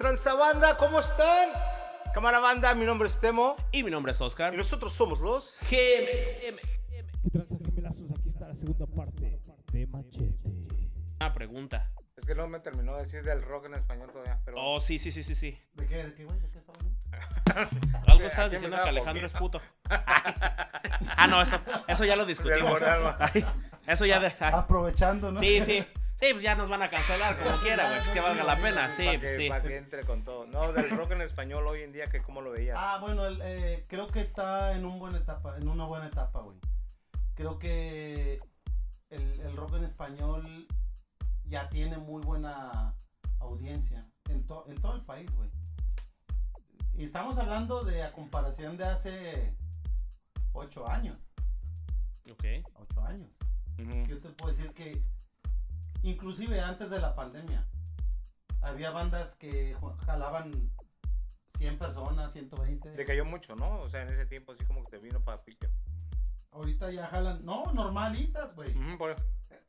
¿Qué tranza banda? ¿Cómo están? Cámara banda, mi nombre es Temo Y mi nombre es Oscar. y nosotros somos los GM. ¿Qué tranza gemelazos? Aquí está la segunda parte de Machete. Una pregunta. Es que no me terminó de decir del rock en español todavía, pero Oh, sí, sí, sí, sí, sí. ¿De qué? ¿De qué, güey? ¿De qué estaba hablando? Algo aquí diciendo que Alejandro es puto. ah, no, eso, eso ya lo discutimos. Eso ya de. Aprovechando, ¿no? Sí, sí. Sí, pues ya nos van a cancelar como quiera, güey. Pues que valga la pena. Sí, para pues que, sí. para que entre con todo. No, del rock en español hoy en día, que ¿cómo lo veías? Ah, bueno, el, eh, creo que está en, un buena etapa, en una buena etapa, güey. Creo que el, el rock en español ya tiene muy buena audiencia en, to- en todo el país, güey. Y estamos hablando de a comparación de hace ocho años. Ok. Ocho años. Yo te puedo decir que inclusive antes de la pandemia había bandas que jalaban 100 personas, 120. Le cayó mucho, ¿no? O sea, en ese tiempo así como que te vino para pique. Ahorita ya jalan, no, normalitas, güey. Por-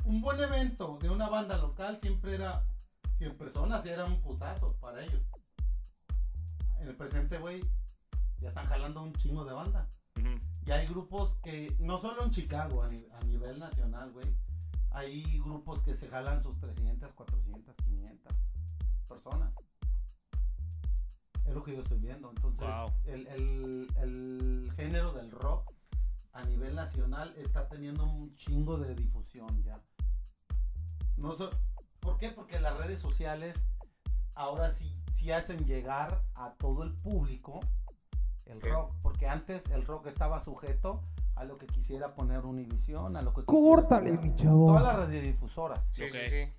Un buen evento de una banda local siempre era 100 personas y era un putazo para ellos. En el presente, güey, ya están jalando un chingo de banda. ujú. Ya hay grupos que, no solo en Chicago, a, ni- a nivel nacional, güey, hay grupos que se jalan sus 300, 400, 500 personas. Es lo que yo estoy viendo. Entonces, Wow. el, el- el género del rock a nivel nacional está teniendo un chingo de difusión ya. No so- ¿Por qué? Porque las redes sociales ahora sí, sí hacen llegar a todo el público el rock. Porque antes el rock estaba sujeto a lo que quisiera poner Univision, a lo que quisiera Córtale, mi chavo. Todas las radiodifusoras. Sí, sí, sí.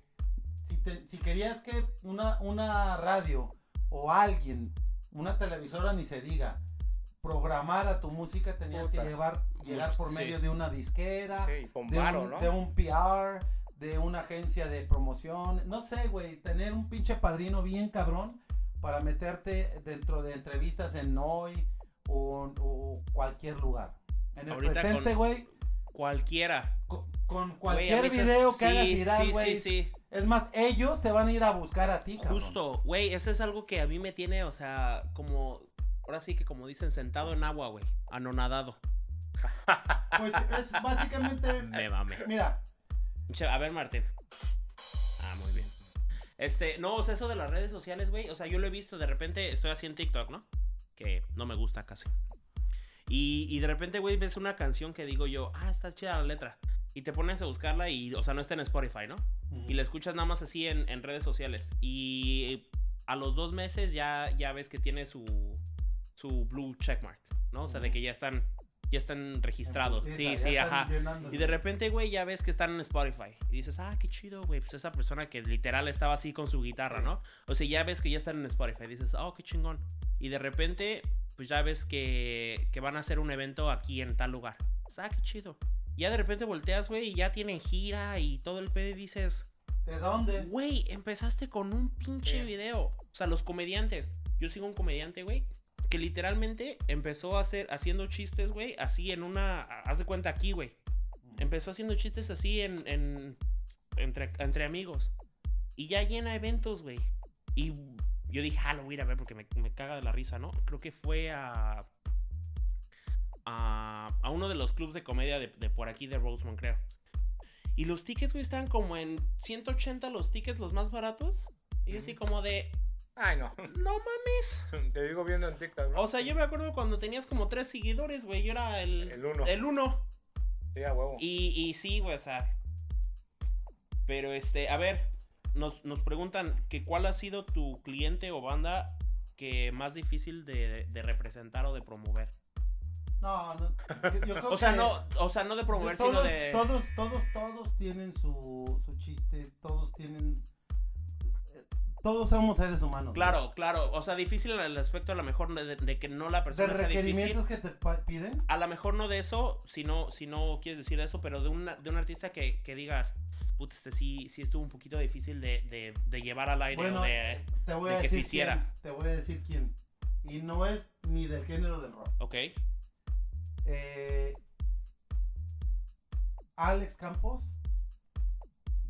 Si, te- si querías que una, una radio o alguien, una televisora ni se diga, programara tu música, tenías Puta. que llevar, llegar por sí. medio de una disquera, Sí, con de, varo, un, ¿no? de un PR, de una agencia de promoción, no sé, güey, tener un pinche padrino bien cabrón para meterte dentro de entrevistas en Hoy o, o cualquier lugar. En el Ahorita presente, güey, Cualquiera. con, cualquier video que sí, hagas viral, Sí, güey. sí, sí. Es más, ellos te van a ir a buscar a ti, cabrón. Justo, güey, eso es algo que a mí me tiene, o sea, como. Ahora sí que como dicen, sentado en agua, güey. Anonadado. Pues es básicamente. Me mame. Mira, A ver, Martín. Ah, muy bien. Este, no, o sea, eso de las redes sociales, güey. O sea, yo lo he visto, de repente estoy así en TikTok, ¿no? Que no me gusta casi. Y, y de repente, güey, ves una canción que digo yo, ah, está chida la letra. Y te pones a buscarla y, o sea, no está en Spotify, ¿no? Y la escuchas nada más así en, en redes sociales. Y a los dos meses ya, ya ves que tiene su, su blue checkmark, ¿no? O sea, de que ya están, ya están registrados. Sí, sí, ajá. Y de repente, güey, ya ves que están en Spotify. Y dices, ah, qué chido, güey. Pues esa persona que literal estaba así con su guitarra, ¿no? O sea, ya ves que ya están en Spotify. Dices, oh, qué chingón. Y de repente, pues ya ves que, que van a hacer un evento aquí en tal lugar. Dices, ah, qué chido. Ya de repente volteas, güey, y ya tienen gira y todo el pedo y dices, ¿De dónde? güey, empezaste con un pinche video. O sea, los comediantes. Yo sigo un comediante, güey, que literalmente empezó a hacer, haciendo chistes, güey, así en una, haz de cuenta aquí, güey. Empezó haciendo chistes así en, en entre, entre amigos. Y ya llena eventos, güey. Y yo dije, ah, lo voy a ir a ver porque me, me caga de la risa, ¿no? Creo que fue a. A, a uno de los clubs de comedia de, de por aquí de Rosemont, creo. Y los tickets, güey, están como en 180 los tickets, los más baratos. Y yo así como de, Ay, no. no mames. Te digo viendo en TikTok, ¿no? O sea, yo me acuerdo cuando tenías como tres seguidores, güey. Yo era el. El uno. El uno. Sí, a huevo. Y, y sí, güey, o sea. Pero este, a ver, nos, nos preguntan que cuál ha sido tu cliente o banda que más difícil de, de representar o de promover. No, no. yo- yo creo O sea, que no, o sea, no de promover, todos, sino de. Todos, todos, todos tienen su, su chiste. Todos tienen. eh, Todos somos seres humanos. Claro, claro. O sea, difícil en el aspecto a lo mejor de, de que no la. De persona difícil. requerimientos que te piden. A lo mejor no de eso, si no, si no quieres decir eso, pero de, una, de un artista que, que digas, puta, este sí, sí estuvo un poquito difícil de, de, de llevar al aire Bueno, o de. te voy de a que se decir hiciera. quién. Te voy a decir quién. Y no es ni del género del rock. Ok. Eh, Alex Campos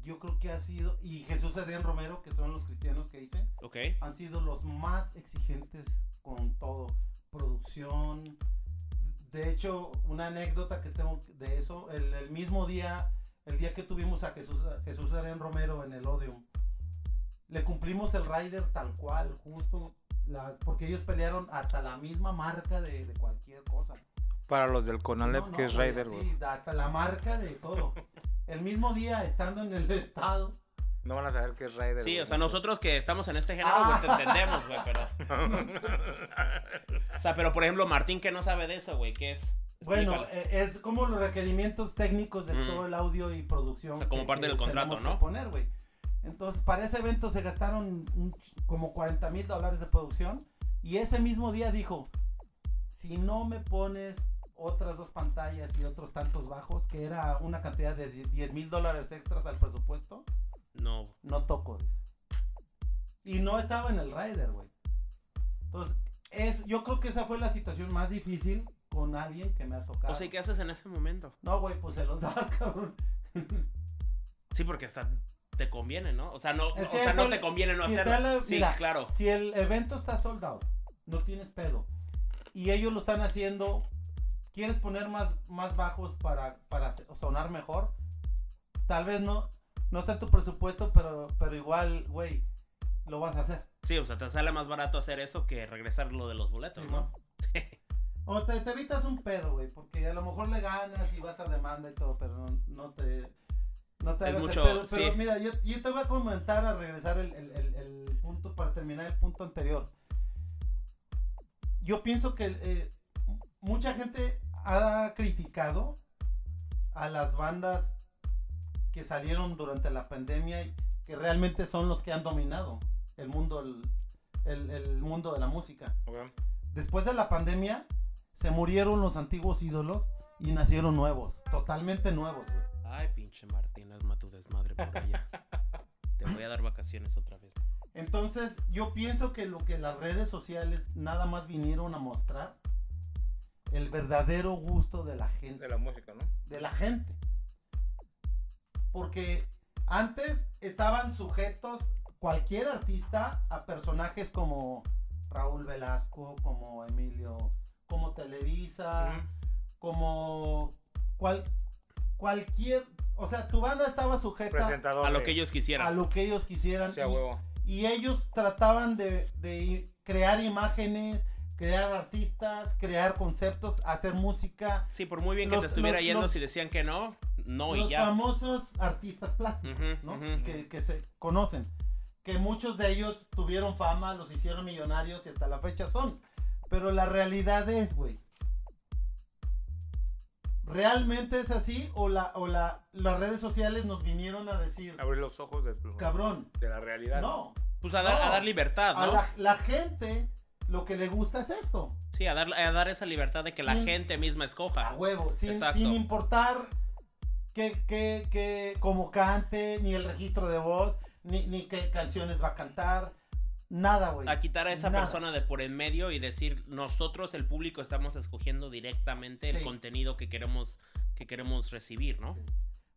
yo creo que ha sido, y Jesús Adrián Romero, que son los cristianos que hice, Ok. han sido los más exigentes con todo, producción. De hecho, una anécdota que tengo de eso, el, el mismo día, el día que tuvimos a Jesús, a Jesús Adrián Romero en el Odeum, le cumplimos el rider tal cual, justo, la- porque ellos pelearon hasta la misma marca de, de cualquier cosa. Para los del Conalep, No, no, que es güey, así, güey. hasta la marca de todo. El mismo día, estando en el estado, No van a saber qué es Raider. Sí, o sea, muchos. nosotros que estamos en este género, Ah. güey, te entendemos, güey, pero... o sea, pero por ejemplo, Martín que no sabe de eso, güey, ¿qué es? Bueno, eh, es como los requerimientos técnicos de Mm. todo el audio y producción. O sea, como parte del contrato, ¿no? que poner, güey. Entonces, para ese evento se gastaron un como 40 mil dólares de producción. Y ese mismo día dijo, si no me pones otras dos pantallas y otros tantos bajos, que era una cantidad de 10 mil dólares extras al presupuesto, No. no toco, dice. Y no estaba en el rider, güey. Entonces, es, yo creo que esa fue la situación más difícil con alguien que me ha tocado. O sea, ¿y ¿qué haces en ese momento? No, güey, pues se los das, cabrón. Sí, porque hasta te conviene, ¿no? O sea, no, Es o que sea, está no el- te conviene no si hacerlo. está la- sí, mira, claro. Si el evento está sold out, no tienes pedo. Y ellos lo están haciendo. ¿Quieres poner más, más bajos para, para sonar mejor? Tal vez no, no está en tu presupuesto, pero, pero igual, güey, lo vas a hacer. Sí, o sea, te sale más barato hacer eso que regresar lo de los boletos, Sí, ¿no? O te, te evitas un pedo, güey, porque a lo mejor le ganas y vas a demanda y todo, pero no, no te, no te Es hagas mucho- el pedo. Pero sí. mira, yo, yo te voy a comentar a regresar el, el- el- el punto, para terminar el punto anterior. Yo pienso que eh, mucha gente ha criticado a las bandas que salieron durante la pandemia y que realmente son los que han dominado el mundo, el- el- el mundo de la música después de la pandemia se murieron los antiguos ídolos y nacieron nuevos, totalmente nuevos, güey. Ay, pinche Martín, hazme tu desmadre por allá. te voy a dar vacaciones otra vez. Entonces, yo pienso que lo que las redes sociales nada más vinieron a mostrar el verdadero gusto de la gente, De la música, ¿no? de la gente. Porque antes estaban sujetos cualquier artista a personajes como Raúl Velasco, como Emilio, como Televisa, Ujú. como cual, cualquier, o sea, tu banda estaba sujeta. A lo que ellos quisieran. a lo que ellos quisieran Sí, a y, huevo. y ellos trataban de, de crear imágenes, crear artistas, crear conceptos, hacer música. Sí, por muy bien que Los- te estuviera los- yendo, los- si decían que no, no y los ya. famosos artistas plásticos, Ujú, ¿no? ujú. que, que se conocen. Que muchos de ellos tuvieron fama, los hicieron millonarios y hasta la fecha son. Pero la realidad es, güey. ¿Realmente es así? ¿O, la, o la, las redes sociales nos vinieron a decir, Abrir los ojos de, cabrón? de la realidad. No. Pues a dar, a dar libertad, A ¿no? la, la gente lo que le gusta es esto. Sí, a dar, a dar esa libertad de que la gente misma escoja. A huevo. Sin, sin importar que, que, que como cante, ni el registro de voz, ni, ni qué canciones va a cantar. Nada, güey. A quitar a esa Nada. persona de por en medio y decir, nosotros, el público, estamos escogiendo directamente el contenido que queremos, que queremos recibir, ¿no? Sí.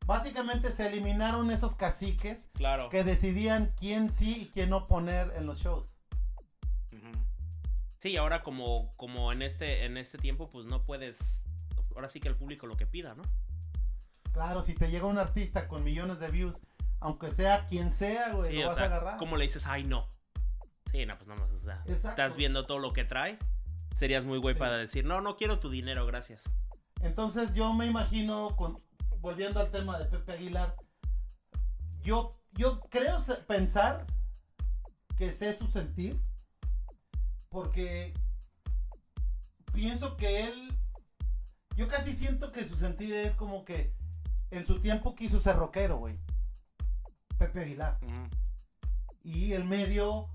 Básicamente se eliminaron esos caciques Claro. que decidían quién sí y quién no poner en los shows. Sí, ahora como, como en este, en este tiempo, pues no puedes. Ahora sí que el público lo que pida, ¿no? Claro, si te llega un artista con millones de views, aunque sea quien sea, güey, Sí, lo vas sea, a agarrar. ¿cómo le dices, ay, no? Sí, no, pues no más, o sea, Exacto. estás viendo todo lo que trae. Serías muy güey Sí. para decir, no, no quiero tu dinero, gracias. Entonces yo me imagino, con, volviendo al tema de Pepe Aguilar, yo, yo creo pensar que sé su sentir, porque pienso que él, yo casi siento que su sentir es como que en su tiempo quiso ser rockero, güey. Pepe Aguilar. Y el medio,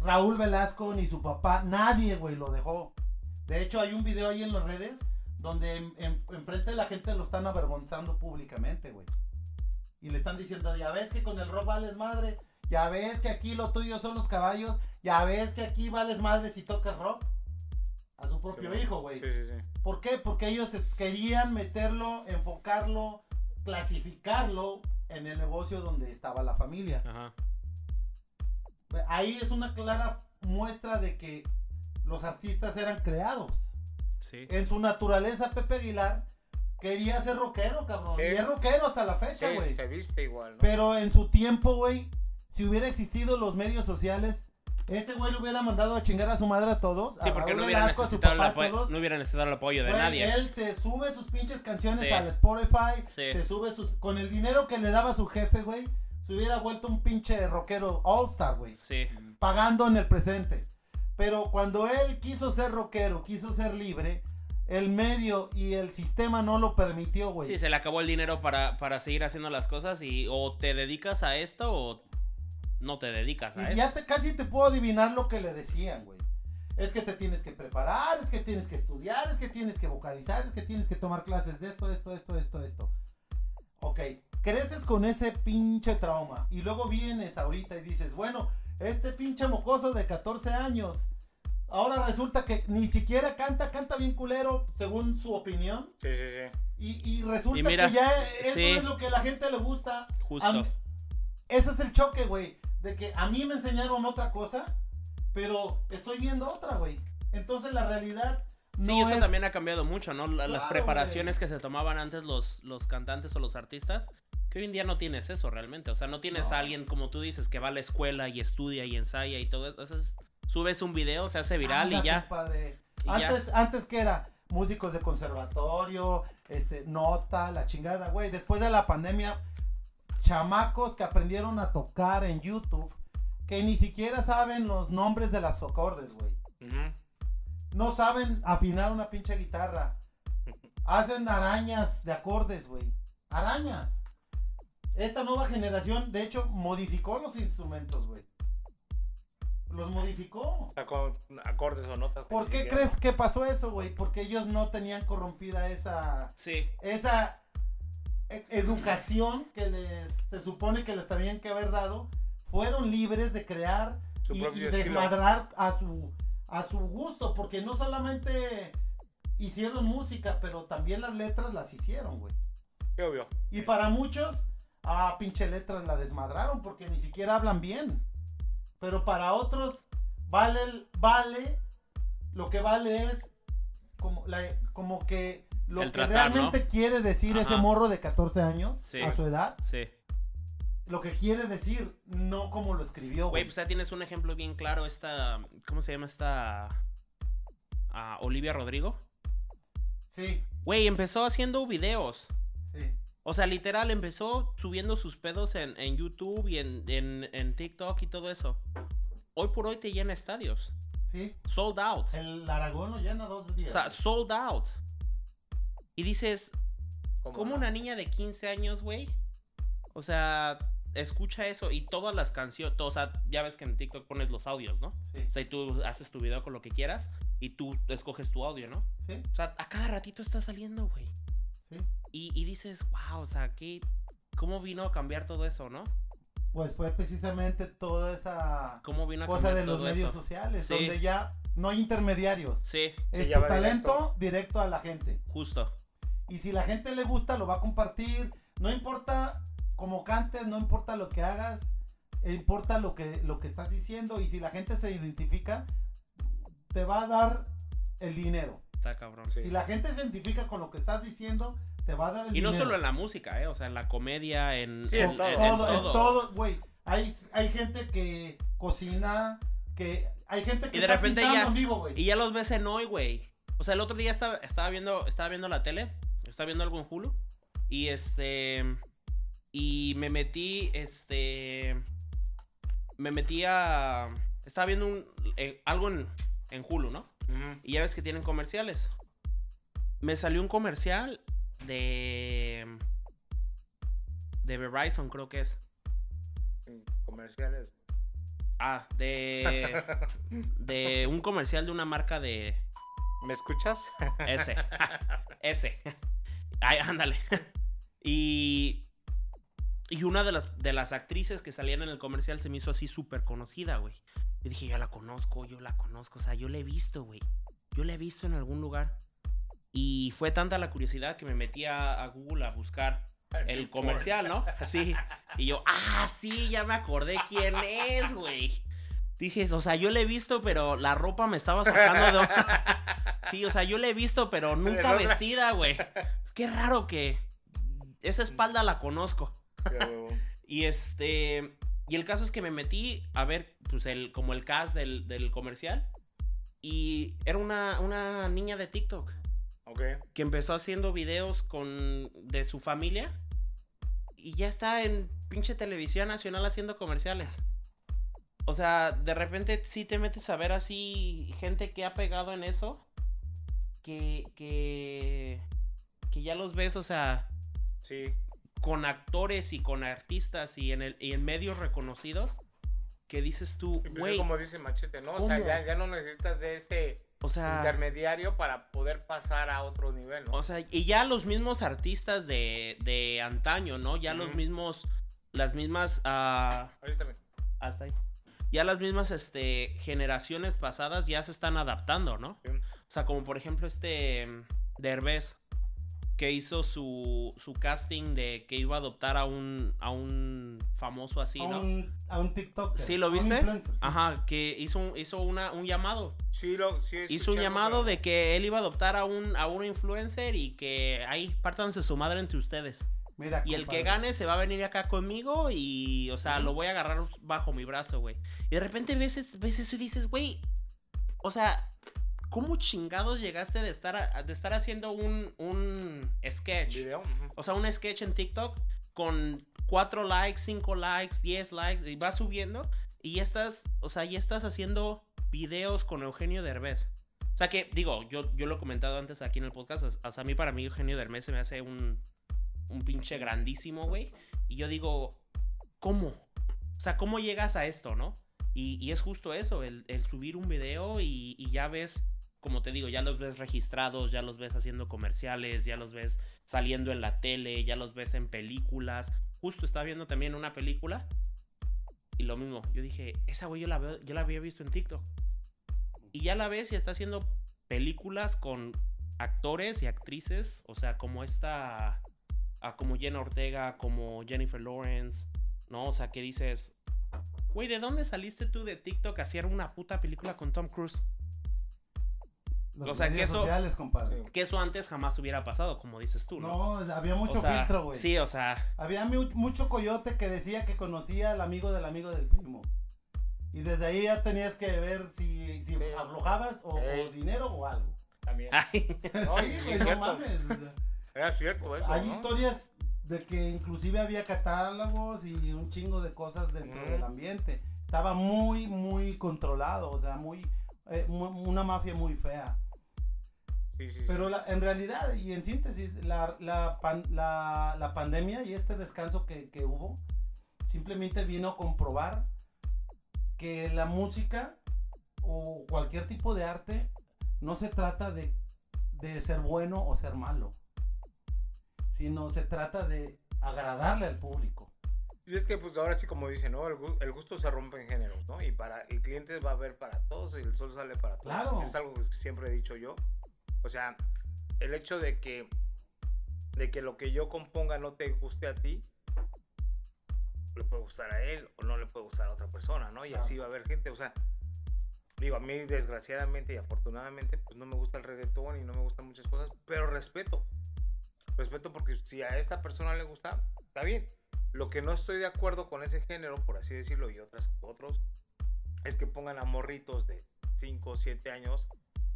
Raúl Velasco ni su papá, nadie, güey, lo dejó. De hecho, hay un video ahí en las redes donde en, en- enfrente de la gente lo están avergonzando públicamente, güey. Y le están diciendo, ya ves que con el rock vales madre, ya ves que aquí lo tuyo son los caballos, ya ves que aquí vales madre si tocas rock. A su propio Sí, hijo, güey. Sí, sí, sí. ¿Por qué? Porque ellos querían meterlo, enfocarlo, clasificarlo en el negocio donde estaba la familia. Ajá. Ahí es una clara muestra de que los artistas eran creados. Sí. En su naturaleza, Pepe Aguilar quería ser rockero, cabrón. Y es rockero hasta la fecha, Sí, güey. se viste igual, ¿no? Pero en su tiempo, güey, si hubiera existido los medios sociales, ese güey le hubiera mandado a chingar a su madre a todos. Sí, porque no hubieran Velasco, a su necesitado, papá, todos. no hubieran necesitado el apoyo de Güey, nadie. Él se sube sus pinches canciones Sí. al Spotify, Sí. se sube sus... Con el dinero que le daba su jefe, güey, se hubiera vuelto un pinche rockero all-star, güey. Sí. Pagando en el presente. Pero cuando él quiso ser rockero, quiso ser libre, el medio y el sistema no lo permitió, güey. Sí, se le acabó el dinero para, para seguir haciendo las cosas y o te dedicas a esto o no te dedicas a Y esto. ya te, casi te puedo adivinar lo que le decían, güey. Es que te tienes que preparar, es que tienes que estudiar, es que tienes que vocalizar, es que tienes que tomar clases de esto, esto, esto, esto, esto. Ok, creces con ese pinche trauma y luego vienes ahorita y dices, bueno, este pinche mocoso de 14 años, ahora resulta que ni siquiera canta, canta bien culero, según su opinión. Sí, sí, sí. Y, y resulta Y mira, que ya eso sí. es lo que a la gente le gusta. Justo. Mí- ese es el choque, güey. De que a mí me enseñaron otra cosa, pero estoy viendo otra, güey. Entonces la realidad no sí, eso es... también ha cambiado mucho, ¿no? La- Las Claro, preparaciones que se tomaban antes los, los cantantes o los artistas, que hoy en día no tienes eso realmente. O sea, no tienes No. a alguien como tú dices que va a la escuela y estudia y ensaya y todo eso. Es- subes un video, se hace viral Anda, y ya. compadre. Y ya. Antes, antes que era músicos de conservatorio, este, nota, la chingada, güey. Después de la pandemia, chamacos que aprendieron a tocar en YouTube, que ni siquiera saben los nombres de las acordes, güey. Ujú. No saben afinar una pinche guitarra. Hacen arañas de acordes, güey. Arañas. Esta nueva generación, de hecho, modificó los instrumentos, güey. Los modificó. Acordes o notas. ¿Por qué siquiera, crees que pasó eso, güey? Porque ellos no tenían corrompida esa Sí. esa e- educación que les se supone que les tenían que haber dado. Fueron libres de crear Su y, y desmadrar a su a su gusto, porque no solamente hicieron música, pero también las letras las hicieron, güey. Qué obvio. Y para muchos, ah, pinche letras la desmadraron porque ni siquiera hablan bien. Pero para otros, vale, vale, lo que vale es como, la- como que lo El que tratar, realmente quiere decir ese morro de 14 años Sí. a su edad, Sí. Lo que quiere decir, no como lo escribió, Güey, güey. pues ya tienes un ejemplo bien claro. Esta. ¿Cómo se llama esta? Ah, Olivia Rodrigo. Sí, Güey, empezó haciendo videos. sí. O sea, literal, empezó subiendo sus pedos en, en YouTube y en, en, en TikTok y todo eso. Hoy por hoy te llena estadios. Sí, Sold out. el Aragón lo llena dos días. O sea, sold out. Y dices, ¿Cómo ¿cómo una niña de 15 años, güey? O sea, escucha eso y todas las canciones, o sea, ya ves que en TikTok pones los audios, ¿no? Sí, O sea, y tú haces tu video con lo que quieras y tú escoges tu audio, ¿no? sí, O sea, a cada ratito está saliendo, güey. sí. Y, y dices, wow, o sea, ¿qué, ¿cómo vino a cambiar todo eso, no? Pues fue precisamente toda esa ¿Cómo vino a cosa de los todo medios eso? sociales, Sí. donde ya no hay intermediarios. Sí, Es ya tu talento directo. a la gente. justo. Y si la gente le gusta, lo va a compartir. No importa cómo cantes, no importa lo que hagas, importa lo que, lo que estás diciendo. Y si la gente se identifica, te va a dar el dinero. Está cabrón. Sí. Si la gente se identifica con lo que estás diciendo, te va a dar el Y no dinero. solo en la música, ¿eh? O sea, en la comedia, en, Sí, en en- todo. en- en todo, en todo. güey. Hay, hay gente que cocina, que hay gente que Y de está repente ya- en vivo, güey. Y ya los ves en hoy, güey. O sea, el otro día estaba, estaba viendo, estaba viendo la tele, estaba viendo algo en Hulu. Y este. Y me metí, este. Me metí a. Estaba viendo un, eh, algo en, en Hulu, ¿no? Y ya ves que tienen comerciales. Me salió un comercial de. De Verizon, creo que es. Comerciales. Ah, de. De un comercial de una marca de. ¿Me escuchas? Ese. Ese. Ay, ándale. Y. Y una de las, de las actrices que salían en el comercial se me hizo así súper conocida, güey. Yo dije, yo la conozco, yo la conozco. O sea, yo la he visto, güey. Yo la he visto en algún lugar. Y fue tanta la curiosidad que me metí a, a Google a buscar el comercial, ¿no? Así. Y yo, ah, sí, ya me acordé quién es, güey. Dije, o sea, yo le he visto, pero la ropa me estaba sacando de... Sí, o sea, yo le he visto, pero nunca vestida, güey. Qué raro que esa espalda la conozco. Y este. Y el caso es que me metí a ver, pues, el, como el cast del, del comercial. Y era una, una niña de TikTok Ok. que empezó haciendo videos con de su familia. Y ya está en pinche televisión nacional haciendo comerciales. O sea, de repente sí te metes a ver así gente que ha pegado en eso. Que, que, que ya los ves, o sea, Sí. Con actores y con artistas y en, el, y en medios reconocidos que dices tú, güey, como dice Machete, ¿no? O sea, ya, ya no necesitas de este o sea, intermediario para poder pasar a otro nivel, ¿no? o sea, y ya los mismos artistas de, de antaño, ¿no? Ya los mismos, las mismas, ah, Ahorita hasta ahí. Ya las mismas, este, generaciones pasadas ya se están adaptando, ¿no? Sí. O sea, como por ejemplo este mm, Derbez, que hizo su, su casting de que iba a adoptar a un, a un famoso así, a, ¿no? un, a un TikTok. ¿Sí lo viste? Ajá, que hizo un, hizo una, un llamado. Sí, lo, sí Hizo un llamado pero- de que él iba a adoptar a un, a un influencer y que ahí pártanse su madre entre ustedes. Mira, Y el que gane se va a venir acá conmigo y, o sea, lo voy a agarrar bajo mi brazo, güey. Y de repente ves, es- ves eso y dices, güey, o sea, ¿cómo chingados llegaste de estar, a- de estar haciendo un, un sketch? Video. O sea, un sketch en TikTok con 4 likes, 5 likes, 10 likes y vas subiendo y estás, o sea, ya estás haciendo videos con Eugenio Derbez. O sea que, digo, yo, yo lo he comentado antes aquí en el podcast, o sea, a mí para mí Eugenio Derbez se me hace un, un pinche grandísimo, güey. Y yo digo, ¿cómo? O sea, ¿cómo llegas a esto, no? Y, y es justo eso, el, el subir un video y, y ya ves, como te digo, ya los ves registrados, ya los ves haciendo comerciales, ya los ves saliendo en la tele, ya los ves en películas. Justo estaba viendo también una película y lo mismo, yo dije, esa güey yo la, veo, yo la había visto en TikTok. Y ya la ves y está haciendo películas con actores y actrices, o sea, como esta, ah, como Jenna Ortega, como Jennifer Lawrence, ¿no? O sea, que dices, güey, ¿de dónde saliste tú de TikTok a hacer una puta película con Tom Cruise? Los o sea, que eso- sociales, compadre. Sí. Que eso antes jamás hubiera pasado, como dices tú, ¿no? No, había mucho O sea, filtro, güey. Sí, o sea, Había mu- mucho coyote que decía que conocía al amigo del amigo del primo. Y desde ahí ya tenías que ver si, si Sí. aflojabas o, dinero o algo. También. ay, No, sí, güey, mames. o sea, Era cierto eso, hay ¿no? historias de que inclusive había catálogos y un chingo de cosas dentro Mm. del ambiente. Estaba muy, muy controlado, o sea, muy, eh, una mafia muy fea. Sí, sí, sí. Pero la- en realidad, y en síntesis, la, la, pan- la- la pandemia y este descanso que, que hubo, simplemente vino a comprobar que la música o cualquier tipo de arte no se trata de, de ser bueno o ser malo, sino se trata de agradarle al público. Y es que pues ahora sí como dice, ¿no? El gusto se rompe en géneros, ¿no? Y para y clientes va a haber para todos y el sol sale para todos. Claro. Es algo que siempre he dicho yo. O sea, el hecho de que de que lo que yo componga no te guste a ti le puede gustar a él o no le puede gustar a otra persona, ¿no? Y así va a haber gente, o sea, digo, a mí desgraciadamente y afortunadamente pues no me gusta el reggaetón y no me gustan muchas cosas, pero respeto. Respeto porque si a esta persona le gusta, está bien. Lo que no estoy de acuerdo con ese género, por así decirlo, y otras, otros, es que pongan a morritos de 5 o 7 años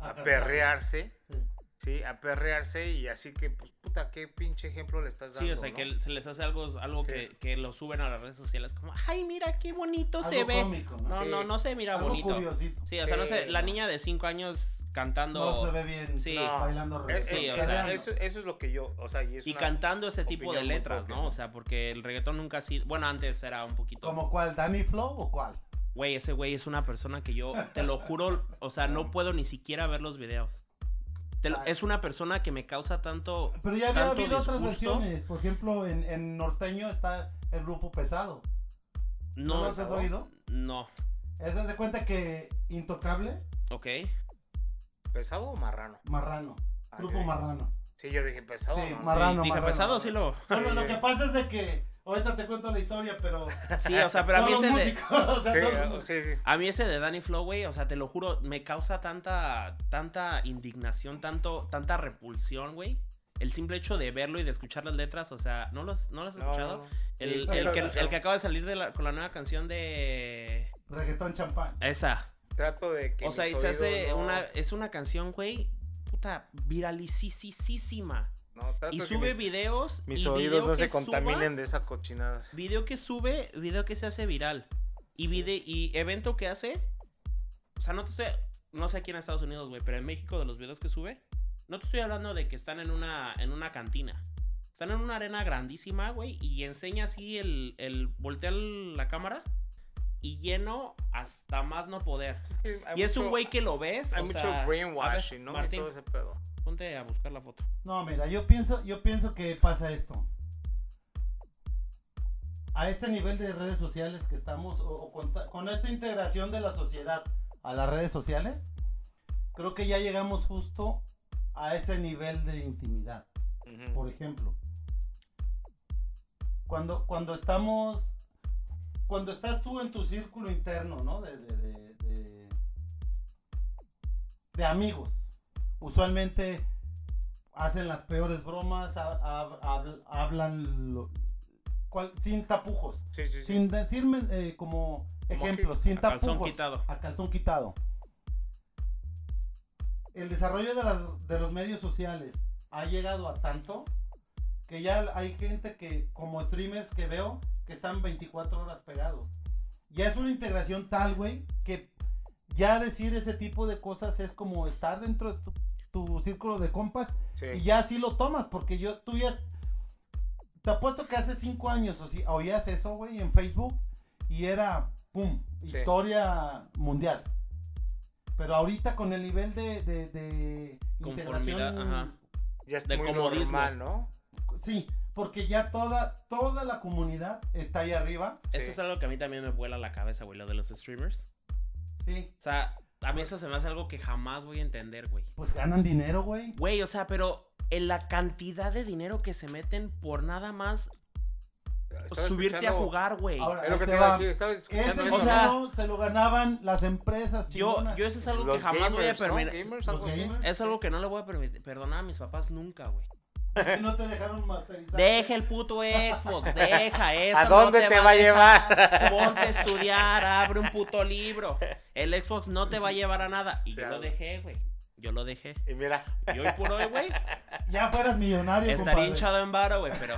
a perrearse, Sí. ¿sí? A perrearse y así que, pues, puta, qué pinche ejemplo le estás dando, sí, o sea, ¿no? que se les hace algo, algo que, que lo suben a las redes sociales como, ay, mira qué bonito se ve. cómico, ¿no? No, Sí. no, no se mira Algo bonito. curiosito. Sí, o sea, no sé, la niña de 5 años cantando No se ve bien Sí. No. bailando Es- reggaetón. Sí, o es- sea- eso, eso es lo que yo, o sea, y es y una- cantando ese tipo de letras, propia, ¿no? ¿no? O sea, porque el reggaetón nunca ha sido, bueno, antes era un poquito... ¿Como cuál? ¿Danny Flow o cuál? Güey, ese güey es una persona que yo, te lo juro, o sea, no puedo ni siquiera ver los videos. Te lo- Ay. es una persona que me causa tanto... Pero ya había tanto habido otras versiones. Por ejemplo, en, en norteño está el grupo pesado. ¿No, No, los has oído? no, Esa de cuenta que Intocable, ok. ¿Pesado o marrano? Marrano. Ah, Grupo. Marrano. Sí, yo dije pesado. Sí, ¿no? marrano, dije marrano. pesado, sí lo. Solo Sí, lo que pasa es de que ahorita te cuento la historia, pero Sí, o sea, pero a mí ese de. músicos, o sea, Sí, ah, sí, sí. A mí ese de Danny Flow, güey, o sea, te lo juro, me causa tanta, tanta indignación, tanto, tanta repulsión, güey. El simple hecho de verlo y de escuchar las letras, o sea, ¿no los, no los has escuchado? no. El, el que, el que acaba de salir de la- con la nueva canción de... reggaetón champán. Esa. Trato de que O sea, y se hace una... Es una canción, güey, puta, viralicisísima. no, trato Y sube mis, videos. mis y oídos video no se suba- contaminen de esa cochinada. Video que sube, video que se hace viral. Y, vide y evento que hace. O sea, no te estoy. No sé aquí en Estados Unidos, güey, pero en México de los videos que sube. No te estoy hablando de que están en una, en una cantina. Están en una arena grandísima, güey. Y enseña así el. el voltea la cámara. Y lleno hasta más no poder. Es que hay Y es un güey que lo ves. Hay o mucho sea, ver, brainwashing, ¿no? Y Martín, todo ese pedo. ponte a buscar la foto. No, mira, yo pienso, yo pienso que pasa esto. A este nivel de redes sociales que estamos, o, o con, ta- con esta integración de la sociedad a las redes sociales, creo que ya llegamos justo a ese nivel de intimidad. Por ejemplo, cuando, cuando estamos, cuando estás tú en tu círculo interno, ¿no? De, de, de, de- de amigos, usualmente hacen las peores bromas, ha- ha- habl- hablan lo- cual- sin tapujos, Sí, sí, sí. sin decirme eh, como ejemplos, sin A calzón tapujos, quitado. a calzón quitado. El desarrollo de, las- de los medios sociales ha llegado a tanto que ya hay gente que, como streamers que veo, que están 24 horas pegados. Ya es una integración tal, güey, que ya decir ese tipo de cosas es como estar dentro de tu, tu círculo de compas Sí. y ya así lo tomas, porque yo, tú ya, te apuesto que hace cinco años o si, oías eso, güey, en Facebook y era, pum, Sí. historia mundial. Pero ahorita con el nivel de, de, de integración, Conformidad, ajá. Ya es de muy comodismo. normal, ¿no? sí, porque ya toda, toda la comunidad está ahí arriba, Eso Sí. es algo que a mí también me vuela la cabeza, güey, lo de los streamers. sí, O sea, a mí eso se me hace algo que jamás voy a entender, güey. pues ganan dinero, güey. Güey, o sea, pero en la cantidad de dinero que se meten por nada más Estaba subirte a jugar, güey. Ahora, Es lo que te te iba a decir, estaba escuchando Ese eso. o sea, dinero se lo ganaban las empresas Yo, chingonas. yo eso es algo Los que jamás voy a ¿no? permitir. Gamers. Es algo que no le voy a permitir, perdonar a mis papás nunca, güey. No te dejaron masterizar. Deja el puto Xbox, deja eso. ¿A no dónde te va a llevar? Ponte a estudiar, abre un puto libro. El Xbox no te va a llevar a nada. Y yo lo dejé, güey. Yo lo dejé. Y mira, Y hoy por hoy, güy, Ya fueras millonario, estaría compadre. hinchado en varo, güey, pero...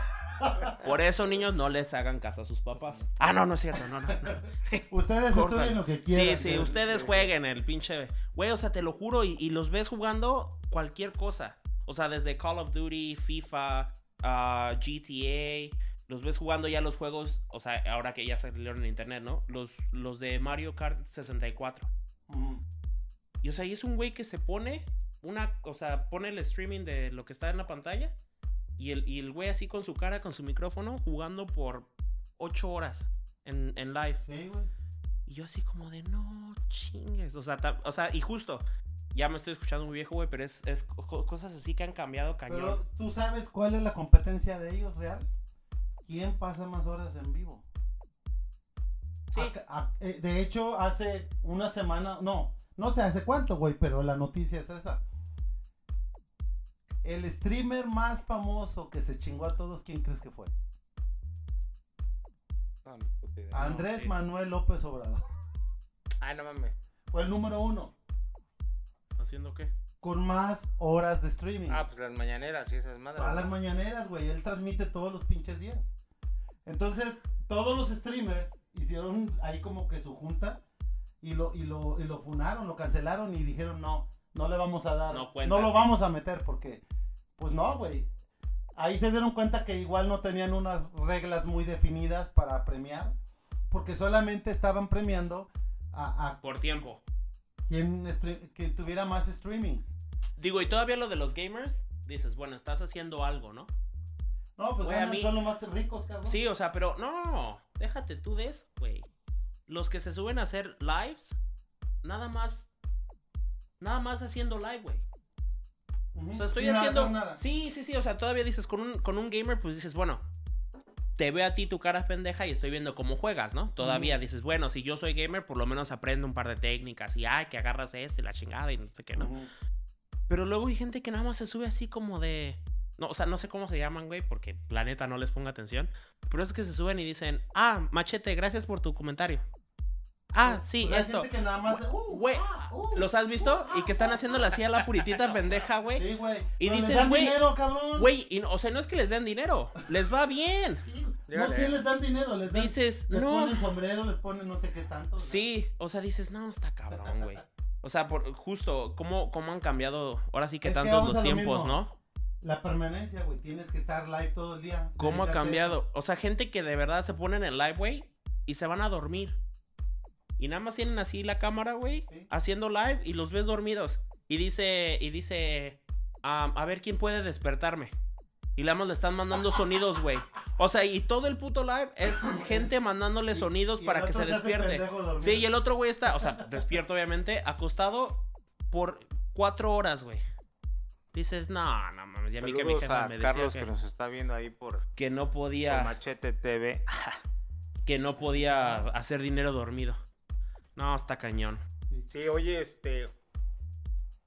Por eso, niños, no les hagan caso a sus papás. Ah, no, no es cierto, no, no. no. Ustedes estudien lo que quieran. Sí, sí, pero- ustedes jueguen el pinche. Güey, o sea, te lo juro, y, y los ves jugando cualquier cosa. O sea, desde Call of Duty, FIFA, ah, GTA. Los ves jugando ya los juegos, o sea, ahora que ya salieron en internet, ¿no? Los, los de Mario Kart 64. Mm. Y o sea, y es un güey que se pone una, o sea, pone el streaming de lo que está en la pantalla. Y el, y el güey así con su cara, con su micrófono, jugando por 8 horas en, en live. Sí, güey. Y yo así como de, no chingues. O sea, ta- o sea, y justo, ya me estoy escuchando muy viejo, güey, pero es, es co- cosas así que han cambiado cañón. Pero tú sabes cuál es la competencia de ellos real. ¿Quién pasa más horas en vivo? Sí. A- eh, de hecho, hace una semana, no, no sé hace cuánto, güey, pero la noticia es esa. El streamer más famoso que se chingó a todos, ¿quién crees que fue? no, puta idea. Andrés sí. Manuel López Obrador. Ay, no mames. Fue el número uno, ¿Haciendo qué? con más horas de streaming. Ah, pues las mañaneras y esas madres. Todas las ¿no? mañaneras, güey. Él transmite todos los pinches días. Entonces, todos los streamers hicieron ahí como que su junta y lo, y lo, y lo funaron, lo cancelaron y dijeron, no, no le vamos a dar, No lo vamos a meter porque, pues no, güey. Ahí se dieron cuenta que igual no tenían unas reglas muy definidas para premiar, porque solamente estaban premiando a, a Por tiempo. Quien, stre- quien tuviera más streamings. Digo, y todavía lo de los gamers, dices, bueno, estás haciendo algo, ¿no? No, pues Güey, a ganan, mí- son los más ricos, cabrón. Sí, o sea, pero no, déjate tú de eso, güey. Los que se suben a hacer lives, nada más, nada más haciendo live, güey. Ujú, O sea, estoy haciendo. nada. Sí, sí, sí. O sea, todavía dices, con un, con un gamer, pues dices, bueno, te veo a ti tu cara pendeja y estoy viendo cómo juegas, ¿no? Todavía Ujú. dices, bueno, si yo soy gamer, por lo menos aprendo un par de técnicas y, ay, que agarras este la chingada y no sé qué, ¿no? Pero luego hay gente que nada más se sube así como de. No, o sea, no sé cómo se llaman, güey, porque la neta no les pongo atención. Pero es que se suben y dicen, ah, machete, gracias por tu comentario. Ah, sí, Pues hay esto. gente que nada más. uh, ah, uh, ¿Los has visto? uh, Y que están haciéndole así a la puritita pendeja, güey. Sí, güey. Y dices, dan güey, dinero, cabrón. Güey, y no- o sea, no es que les den dinero, les va bien. Sí, no, sí les dan dinero, les dan. Dices, les no. ponen sombrero, les ponen no sé qué tanto. ¿no? Sí, o sea, dices, no, está cabrón, güey. O sea, por, justo, ¿cómo, ¿cómo han cambiado ahora sí que Es tantos los lo tiempos. ¿no? La permanencia, güey. Tienes que estar live todo el día. ¿Cómo ha cambiado? O sea, gente que de verdad se ponen en live, güey, y se van a dormir. Y nada más tienen así la cámara, güey, Sí. haciendo live y los ves dormidos. Y dice, y dice, "Am, a ver quién puede despertarme. Y nada más le están mandando sonidos, güey. O sea, y todo el puto live es gente mandándole sonidos Y- para que se despierte. Sí, y el otro güey está, o sea, despierto obviamente, acostado por cuatro horas, güey. Dices, no, no mames, ya a mí que mi jefa a me decía Carlos que, que nos está viendo ahí por, que no por podía, Machete TV. que no podía hacer dinero dormido. No, está cañón. Sí, oye, este.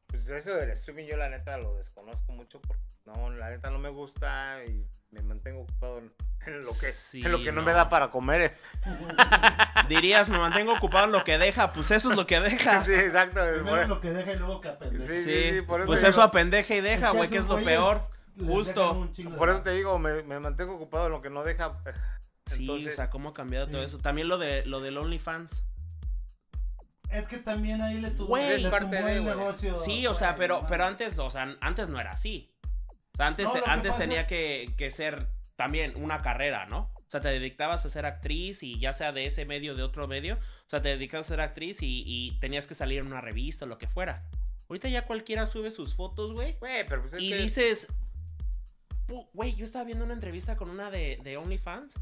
Pues eso del streaming yo la neta lo desconozco mucho porque no, la neta no me gusta y me mantengo ocupado en, en lo que, Sí, en lo que no, me da para comer. eh. Dirías, me mantengo ocupado en lo que deja, pues eso es lo que deja. Sí, exacto. por- Primero lo que deja y luego que aprende. Sí, Sí, sí, por eso pues eso apendeja y deja, güey, que es lo güeyes peor. Justo. Por eso te digo, me, me mantengo ocupado en lo que no deja. Sí, o sea, cómo ha cambiado todo eso. También lo de lo del OnlyFans. Es que también ahí le tuvo Güey. le parte tumbó de, el negocio. Sí, o sea, pero, pero antes, o sea, antes no era así. O sea, antes, No, lo que antes tenía que, que ser también una carrera, ¿no? O sea, te dedicabas a ser actriz y ya sea de ese medio o de otro medio, o sea, te dedicabas a ser actriz y, y tenías que salir en una revista o lo que fuera. Ahorita ya cualquiera sube sus fotos, güey. Güey, pero pues es Y que. dices, "Pu- güey, yo estaba viendo una entrevista con una de, de OnlyFans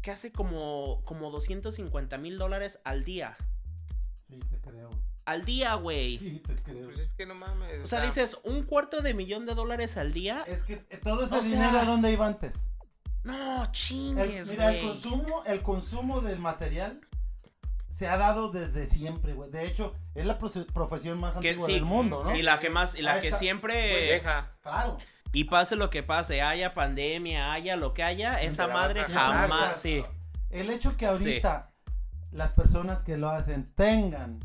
que hace como, como 250 mil dólares al día. Sí, te creo. Al día, güey. Sí, te creo. Pues es que no mames. O sea, dices, un cuarto de millón de dólares al día. Es que eh, todo ese O sea- dinero, ¿a dónde iba antes? No, El- chingues, mira, el consumo, el consumo del material se ha dado desde siempre, güey. De hecho, es la profesión más Que antigua sí, del mundo, ¿no? Y la que más, y la que está. siempre. Deja. Claro. Y pase lo que pase, haya pandemia, haya lo que haya, esa madre jamás. Sí. El hecho que ahorita las personas que lo hacen tengan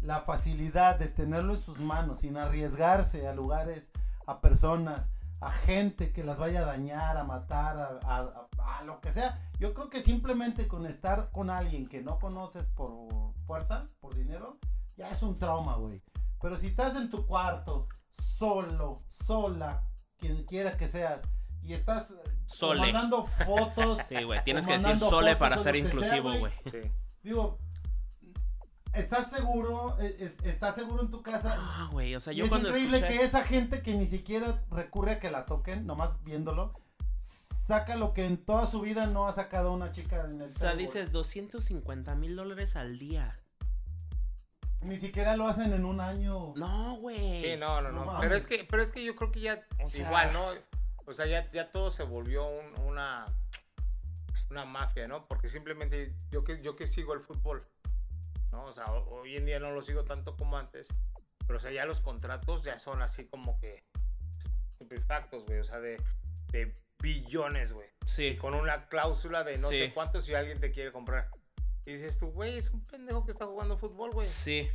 la facilidad de tenerlo en sus manos sin arriesgarse a lugares, a personas, a gente que las vaya a dañar, a matar, a, a- a- a lo que sea. Yo creo que simplemente con estar con alguien que no conoces por fuerza, por dinero, ya es un trauma, güey. Pero si estás en tu cuarto, solo, sola, quien quiera que seas, y estás Sole. mandando fotos Sí, güey. Tienes que decir sole para ser inclusivo, güey. güey. Sí. Digo, ¿estás seguro? Eh, es- ¿Estás seguro en tu casa? Ah, güey. O sea, Y yo es cuando increíble escuché... que esa gente que ni siquiera recurre a que la toquen, nomás viéndolo, saca lo que en toda su vida no ha sacado una chica en el O sea, dices 250 mil dólares al día. Ni siquiera lo hacen en un año. No, güey. Sí, no, no, No pero es que, pero es que yo creo que ya O sea- igual, ¿no? O sea, ya, ya todo se volvió un- una una mafia, ¿no? Porque simplemente yo que yo que sigo el fútbol, ¿no? O sea, ho- hoy en día no lo sigo tanto como antes, pero o sea, ya los contratos ya son así como que estupefactos, güey, o sea, de, de billones, güey. Sí. Con una cláusula de no Sí. sé cuánto si alguien te quiere comprar. Y dices tú, güey, es un pendejo que está jugando fútbol, güey. Sí.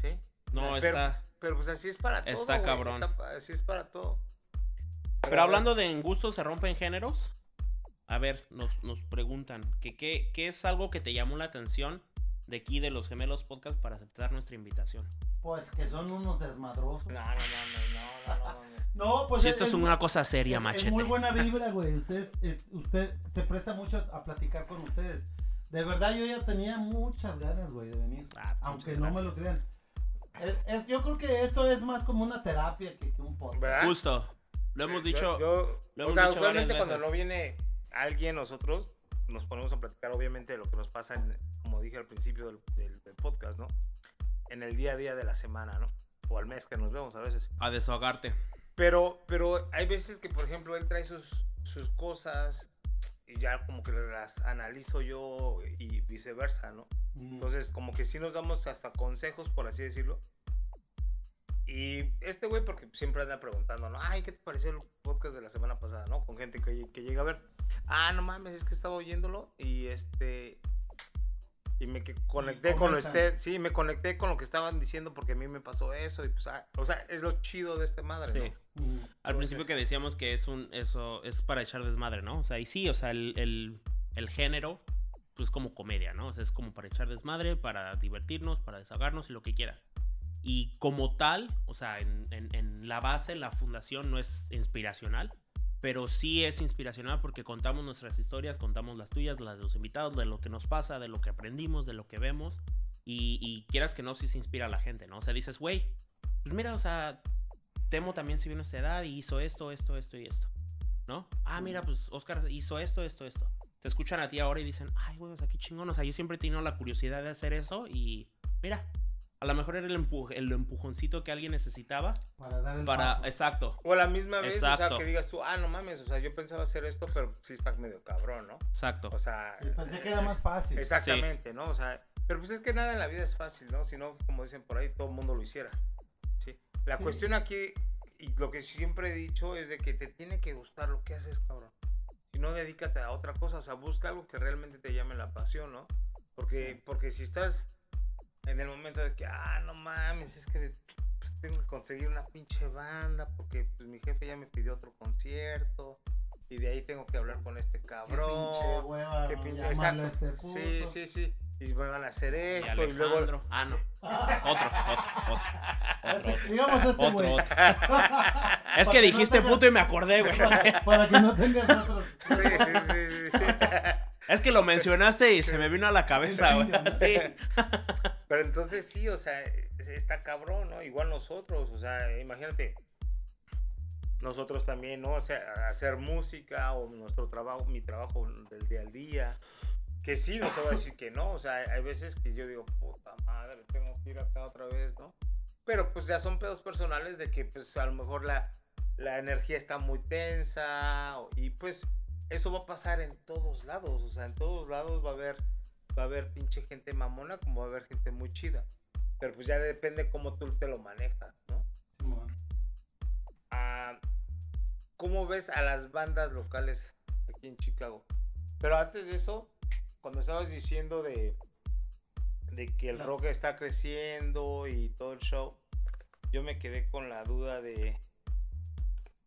Sí. No, Pero- está... Pero pues así es para todo. Está cabrón. está pa- así es para todo. Pero hablando de en gusto se rompen géneros, a ver, nos, nos preguntan que qué qué es algo que te llamó la atención de aquí de los gemelos podcast para aceptar nuestra invitación. Pues que son unos desmadrosos. No, no, no, no, no, no, no, pues si esto es una cosa seria, es- machete. Es muy buena vibra, güey. Usted, es- usted se presta mucho a platicar con ustedes. De verdad, yo ya tenía muchas ganas, güey, de venir. Ah, muchas aunque no me lo crean. Es- es- yo creo que esto es más como una terapia que, que un podcast. ¿Verdad? Justo. Lo hemos dicho. Yo, yo- lo o sea, dicho usualmente cuando no viene alguien, nosotros nos ponemos a platicar, obviamente, de lo que nos pasa, en- como dije al principio del, del- del podcast, ¿no? En el día a día de la semana, ¿no? o al mes que nos vemos a veces. A desahogarte. Pero, pero hay veces que, por ejemplo, él trae sus, sus cosas y ya como que las analizo yo y viceversa, ¿no? Mm. Entonces, como que sí nos damos hasta consejos, por así decirlo. Y este güey, porque siempre anda preguntando, ¿no? Ay, ¿qué te pareció el podcast de la semana pasada, no? Con gente que, que llega a ver. Ah, no mames, es que estaba oyéndolo y este. Y me conecté con comentan. usted, sí, me conecté con lo que estaban diciendo porque a mí me pasó eso y pues, ah, o sea, es lo chido de este madre, Sí. ¿no? Mm. Al principio que decíamos que es un eso es para echar desmadre, ¿no? O sea, y sí, o sea, el, el, el género pues como comedia, ¿no? O sea, es como para echar desmadre, para divertirnos, para desahogarnos y lo que quieras. Y como tal, o sea, en, en- en la base, la fundación no es inspiracional, pero sí es inspiracional porque contamos nuestras historias, contamos las tuyas, las de los invitados, de lo que nos pasa, de lo que aprendimos, de lo que vemos. Y, y quieras que no, sí se inspira a la gente, ¿no? O sea, dices, güey, pues mira, o sea, Temo también se vino a esta edad y hizo esto, esto, esto y esto. ¿No? Ah, mira, pues Oscar hizo esto, esto, esto. Te escuchan a ti ahora y dicen, ay, güey, o sea, qué chingón. O sea, yo siempre he tenido la curiosidad de hacer eso y mira, a lo mejor era el, empu- el empujoncito que alguien necesitaba Para dar el para... paso. Exacto, O a la misma vez, o sea, Exacto. que digas tú, ah, no mames, o sea, yo pensaba hacer esto, pero sí está medio cabrón, ¿no? exacto. O sea, Sí, pensé que era más fácil. Exactamente, ¿no? O sea, pero pues es que nada en la vida es fácil, ¿no? Si no, como dicen por ahí, todo el mundo lo hiciera. ¿sí? La Sí. cuestión aquí, y lo que siempre he dicho, es de que te tiene que gustar lo que haces, cabrón. Si no, dedícate a otra cosa, o sea, busca algo que realmente te llame la pasión, ¿no? Porque, Sí. porque si estás en el momento de que, ah, no mames, es que pues, tengo que conseguir una pinche banda, porque pues mi jefe ya me pidió otro concierto, y de ahí tengo que hablar con este Qué cabrón. pinche hueva. Qué pinche- exacto. este puto. Sí, sí, sí. Y me van a hacer Y esto y, luego. Alejandro. Ah, no. Otro, otro, otro. Otro, digamos este güey. otro. Es Para que no dijiste tengas- puto y me acordé, güey. Para, para que no tengas otros. Sí, sí, sí, sí. Es que lo mencionaste y se me vino a la cabeza, güey. Sí. Pero entonces sí, o sea, está cabrón, ¿no? Igual nosotros, o sea, imagínate. Nosotros también, ¿no? O sea, hacer música o nuestro trabajo, mi trabajo del día al día. Que sí, no te voy a decir que no. O sea, hay veces que yo digo, puta madre, tengo que ir acá otra vez, ¿no? Pero pues ya son pedos personales de que pues a lo mejor la, la energía está muy tensa y pues eso va a pasar en todos lados, o sea, en todos lados va a haber va a haber pinche gente mamona como va a haber gente muy chida. Pero pues ya depende cómo tú te lo manejas, ¿no? Ah, ¿Cómo ves a las bandas locales aquí en Chicago? Pero antes de eso, cuando estabas diciendo de, de que el rock está creciendo y todo el show, yo me quedé con la duda de,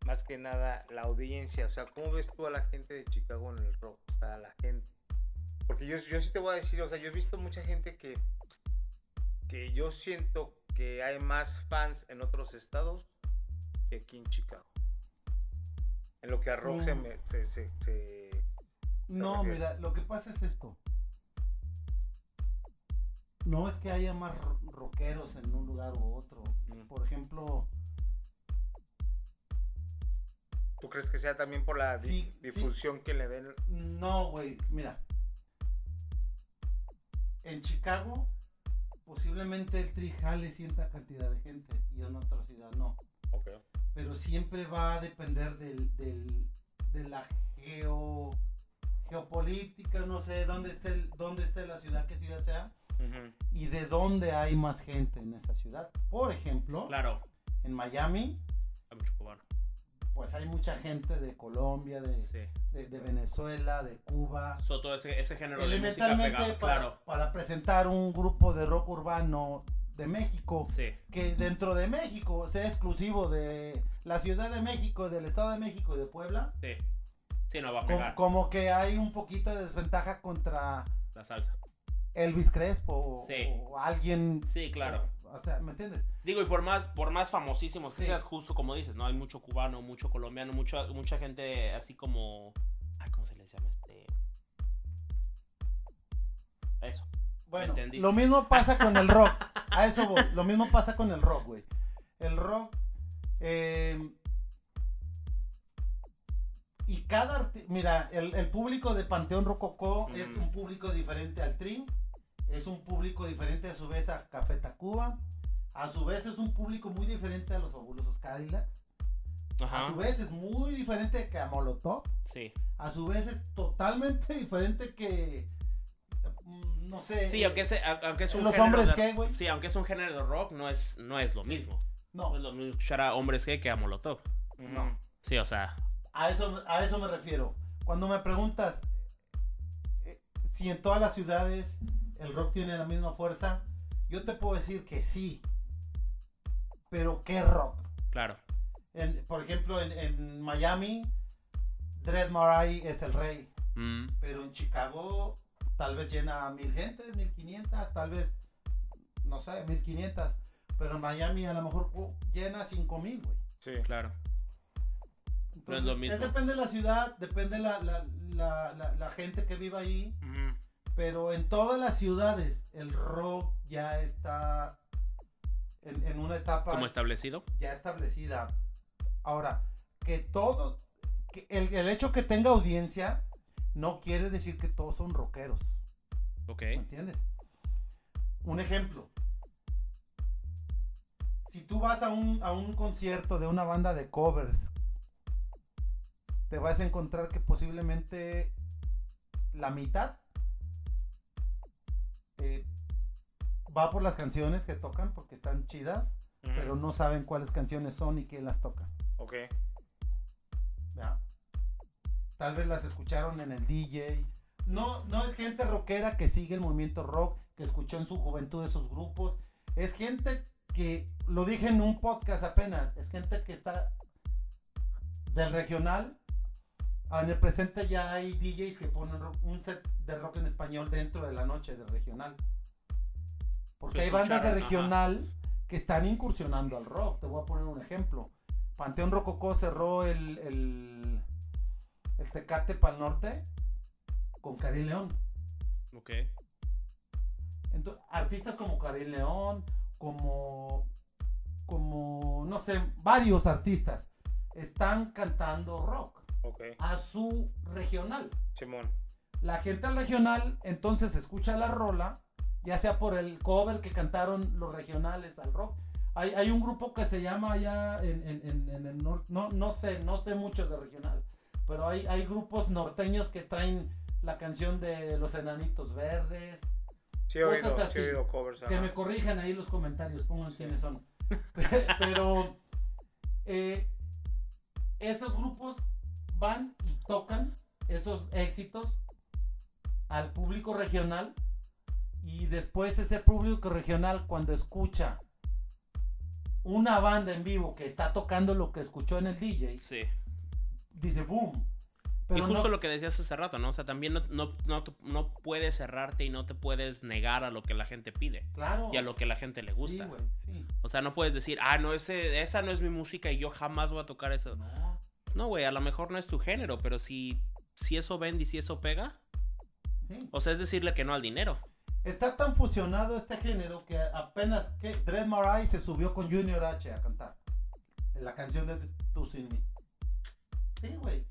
más que nada, la audiencia. O sea, ¿cómo ves tú a la gente de Chicago en el rock? O sea, a la gente. Porque yo, yo sí te voy a decir, o sea, yo he visto mucha gente que, que yo siento que hay más fans en otros estados que aquí en Chicago. En lo que a rock se, Mm. me, se, se, se- No, refiere? mira, lo que pasa es esto. No es que haya más ro- rockeros en un lugar u otro. Mm. Por ejemplo, ¿Tú crees que sea también por la di- Sí, sí. difusión que le den? no, güey, mira. En Chicago, posiblemente el Tri jale cierta cantidad de gente y en otra ciudad no. Ok. Pero siempre va a depender del, del- de la geo, geopolítica, no sé dónde esté, el- dónde esté la ciudad, qué ciudad sea. Y de dónde hay más gente en esa ciudad. Por ejemplo, Claro. en Miami, Hay mucho cubano. Pues hay mucha gente de Colombia, de, Sí. de- de Venezuela, de Cuba. So, todo ese, ese género de música pegado, para, claro. para presentar un grupo de rock urbano de México, Sí. que dentro de México sea exclusivo de la Ciudad de México, del Estado de México y de Puebla, Sí. Sí, no va a pegar como que hay un poquito de desventaja contra la salsa. Elvis Crespo Sí. o alguien. Sí, claro. O sea, ¿me entiendes? Digo, y por más, por más famosísimos que Sí. seas, justo como dices, ¿no? Hay mucho cubano, mucho colombiano, mucha, mucha gente así como. Ay, ¿cómo se les llama? Este. Eso. Bueno, lo mismo pasa con el rock. A eso voy. Lo mismo pasa con el rock, güey. El rock. eh, y cada Mira, el, el público de Panteón Rococó Mm. es un público diferente al Tri. Es un público diferente a su vez a Café Tacuba. A su vez es un público muy diferente a los fabulosos Cadillacs. A su vez es muy diferente que a Molotov. Sí. A su vez es totalmente diferente que. mm, No sé. Sí, aunque es, aunque es un ¿Los género hombres de- güey? Sí, aunque es un género de rock, no es, no es lo mismo. No, No es lo mismo escuchar a hombres gay que a Molotov. no. Sí, o sea, A eso, a eso me refiero. Cuando me preguntas eh, si en todas las ciudades el rock tiene la misma fuerza, yo te puedo decir que sí. Pero ¿qué rock? claro. En- por ejemplo, en, en Miami, Dread Marai es el rey. Mm, Pero en Chicago tal vez llena a mil gentes, mil quinientas, tal vez, no sé, mil quinientas. Pero en Miami a lo mejor uh, llena cinco mil, güey. Sí. claro. Entonces, lo mismo. depende de la ciudad, depende la, la, la, la, la gente que viva ahí. Pero en todas las ciudades el rock ya está en, en una etapa Como establecido. ya establecida. Ahora, que todo, que el, el hecho que tenga audiencia no quiere decir que todos son rockeros. Ok. ¿Me entiendes? Un ejemplo. Si tú vas a un, a un concierto de una banda de covers, te vas a encontrar que posiblemente la mitad eh, va por las canciones que tocan porque están chidas, pero no saben cuáles canciones son y quién las toca. Ok. ¿ya? Tal vez las escucharon en el DJ. No, no es gente rockera que sigue el movimiento rock, que escuchó en su juventud esos grupos. Es gente que, lo dije en un podcast apenas, es gente que está del regional. Ah, En el presente ya hay DJs que ponen un set de rock en español dentro de la noche del regional. Porque Que hay bandas de ajá. regional que están incursionando al rock. Te voy a poner un ejemplo. Panteón Rococó cerró el, el, el Tecate para el norte con Karim León. Ok. Entonces, artistas como Karim León, como, como, no sé, varios artistas están cantando rock Ok. a su regional. Simón. La gente regional entonces escucha la rola, ya sea por el cover que cantaron los regionales al rock. Hay, hay un grupo que se llama allá en, en- en- en el norte, no, no sé, no sé mucho de regional, pero hay, hay grupos norteños que traen la canción de los enanitos verdes. Sí he Cosas oído, así. sí he oído covers. Que me corrijan ahí los comentarios, pongan Sí. quiénes son. Pero eh, esos grupos van y tocan esos éxitos al público regional y después ese público regional cuando escucha una banda en vivo que está tocando lo que escuchó en el DJ, Sí. dice boom. y Pero justo no, lo que decías hace rato, ¿no? O sea, también no, no, no, no puedes cerrarte y no te puedes negar a lo que la gente pide claro. y a lo que la gente le gusta. Sí, güey, sí. o sea, no puedes decir, ah, no, ese, esa no es mi música y yo jamás voy a tocar eso. No, No, güey, a lo mejor no es tu género, pero si, si eso vende y si eso pega, sí. o sea, es decirle que no al dinero. Está tan fusionado este género que apenas que Dread Marai se subió con Junior H a cantar en la canción de Tú Sin Me. Sí, güey.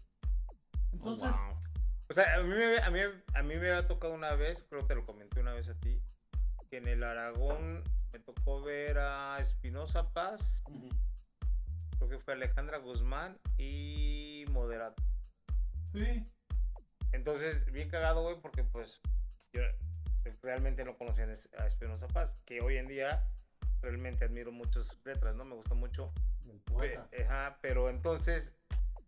Entonces, Oh, wow. O sea, a mí, me, a, mí, a mí me había tocado una vez, creo que te lo comenté una vez a ti, que en el Aragón me tocó ver a Espinosa Paz, creo que fue Alejandra Guzmán y Moderato. sí, Entonces, bien cagado, güey, porque pues yo realmente no conocía a Espinosa Paz, que hoy en día realmente admiro muchas letras, ¿no? Me gusta mucho. Pe-. Ajá, pero entonces,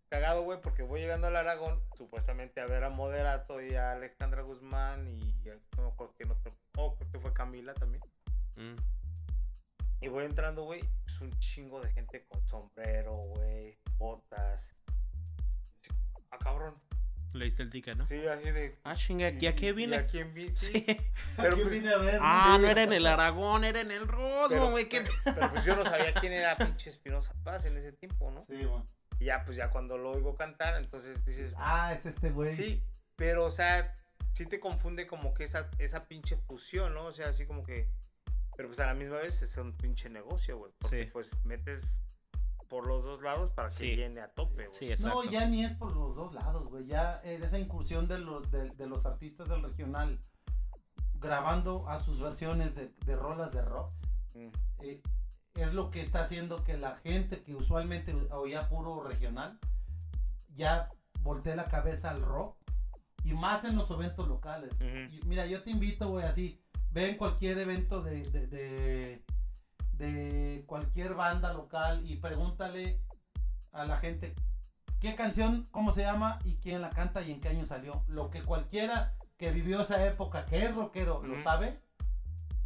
cagado, güey, porque voy llegando al Aragón, supuestamente a ver a Moderato y a Alejandra Guzmán y a- no me acuerdo quién otro, oh, creo que fue Camila también. Mm. Y voy entrando, güey, es un chingo de gente con sombrero, güey, botas. Ah, cabrón. Le diste el ticket, ¿no? Sí, así de... Ah, chinga, ¿y a qué vine? ¿Y a quién vi? Sí. Sí. Pero Aquí pues- vine a ver. Ah, Sí. no era en el Aragón, era en el Rosmo, güey. pero- pero, pues yo no sabía quién era pinche Espinosa Paz en ese tiempo, ¿no? Sí, güey. Y ya, pues ya cuando lo oigo cantar, entonces dices, Ah, es este güey. sí, pero o sea, sí te confunde como que esa, esa pinche fusión, ¿no? O sea, así como que, pero pues a la misma vez es un pinche negocio, güey. Porque Sí. pues metes por los dos lados para que Sí. llene a tope, güey. Sí, exacto. No, ya ni es por los dos lados, güey. Ya eh, esa incursión de los, de, de los artistas del regional grabando a sus versiones de, de rolas de rock. Mm. eh, es lo que está haciendo que la gente que usualmente oía puro regional ya voltee la cabeza al rock y más en los eventos locales. Y Mira, yo te invito, güey, así, ve en cualquier evento de, de, de, de cualquier banda local y pregúntale a la gente qué canción, cómo se llama y quién la canta y en qué año salió. Lo que cualquiera que vivió esa época, que es rockero, lo sabe.